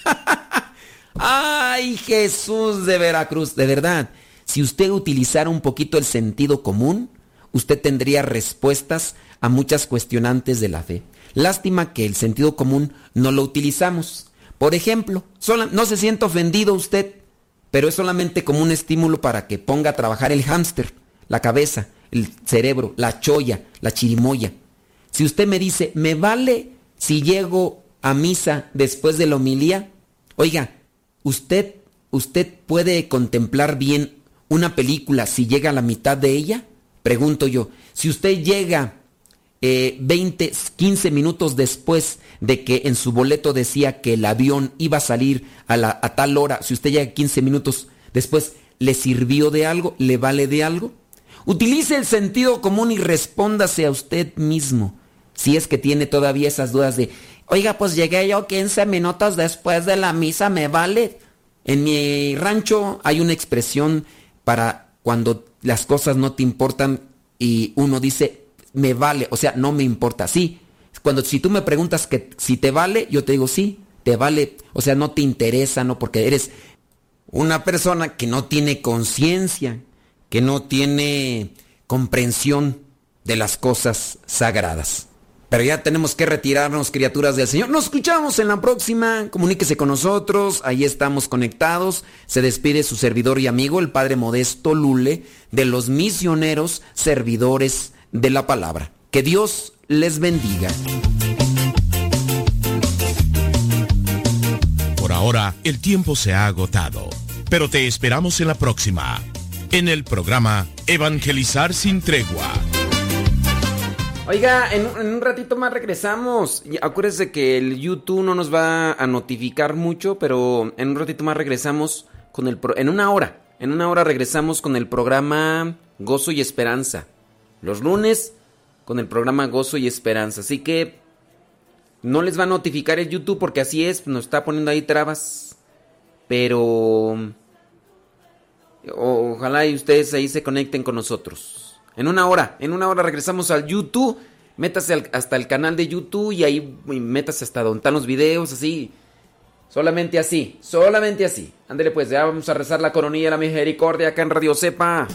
Ay, Jesús de Veracruz, de verdad. Si usted utilizara un poquito el sentido común, usted tendría respuestas a muchas cuestionantes de la fe. Lástima que el sentido común no lo utilizamos. Por ejemplo, no se siente ofendido usted pero es solamente como un estímulo para que ponga a trabajar el hámster, la cabeza, el cerebro, la choya, la chirimoya. Si usted me dice, ¿me vale si llego a misa después de la homilía? Oiga, usted, usted puede contemplar bien una película si llega a la mitad de ella? Pregunto yo, si usted llega 20, eh, 15 minutos después de que en su boleto decía que el avión iba a salir a, la, a tal hora, si usted llega 15 minutos después, ¿le sirvió de algo? ¿Le vale de algo? Utilice el sentido común y respóndase a usted mismo. Si es que tiene todavía esas dudas de, oiga, pues llegué yo 15 minutos después de la misa, ¿me vale? En mi rancho hay una expresión para cuando las cosas no te importan y uno dice, me vale, o sea, no me importa, sí. Cuando si tú me preguntas que si te vale, yo te digo sí, te vale, o sea, no te interesa, no porque eres una persona que no tiene conciencia, que no tiene comprensión de las cosas sagradas. Pero ya tenemos que retirarnos, criaturas del Señor. Nos escuchamos en la próxima. Comuníquese con nosotros. Ahí estamos conectados. Se despide su servidor y amigo, el Padre Modesto Lule, de los misioneros servidores de la palabra. Que Dios les bendiga. Por ahora, el tiempo se ha agotado. Pero te esperamos en la próxima. En el programa Evangelizar sin tregua Oiga, en, un ratito más regresamos. Acuérdese que el YouTube no nos va a notificar mucho, pero en un ratito más regresamos con el... en una hora, en una hora regresamos con el programa Gozo y Esperanza. Los lunes con el programa Gozo y Esperanza. Así que no les va a notificar el YouTube porque así es, nos está poniendo ahí trabas. Pero... Ojalá y ustedes ahí se conecten con nosotros. En una hora, en una hora regresamos al YouTube. Métase hasta el canal de YouTube y ahí métase hasta donde están los videos, así. Solamente así, solamente así. Ándele pues, ya vamos a rezar la coronilla de la misericordia acá en Radio Cepa.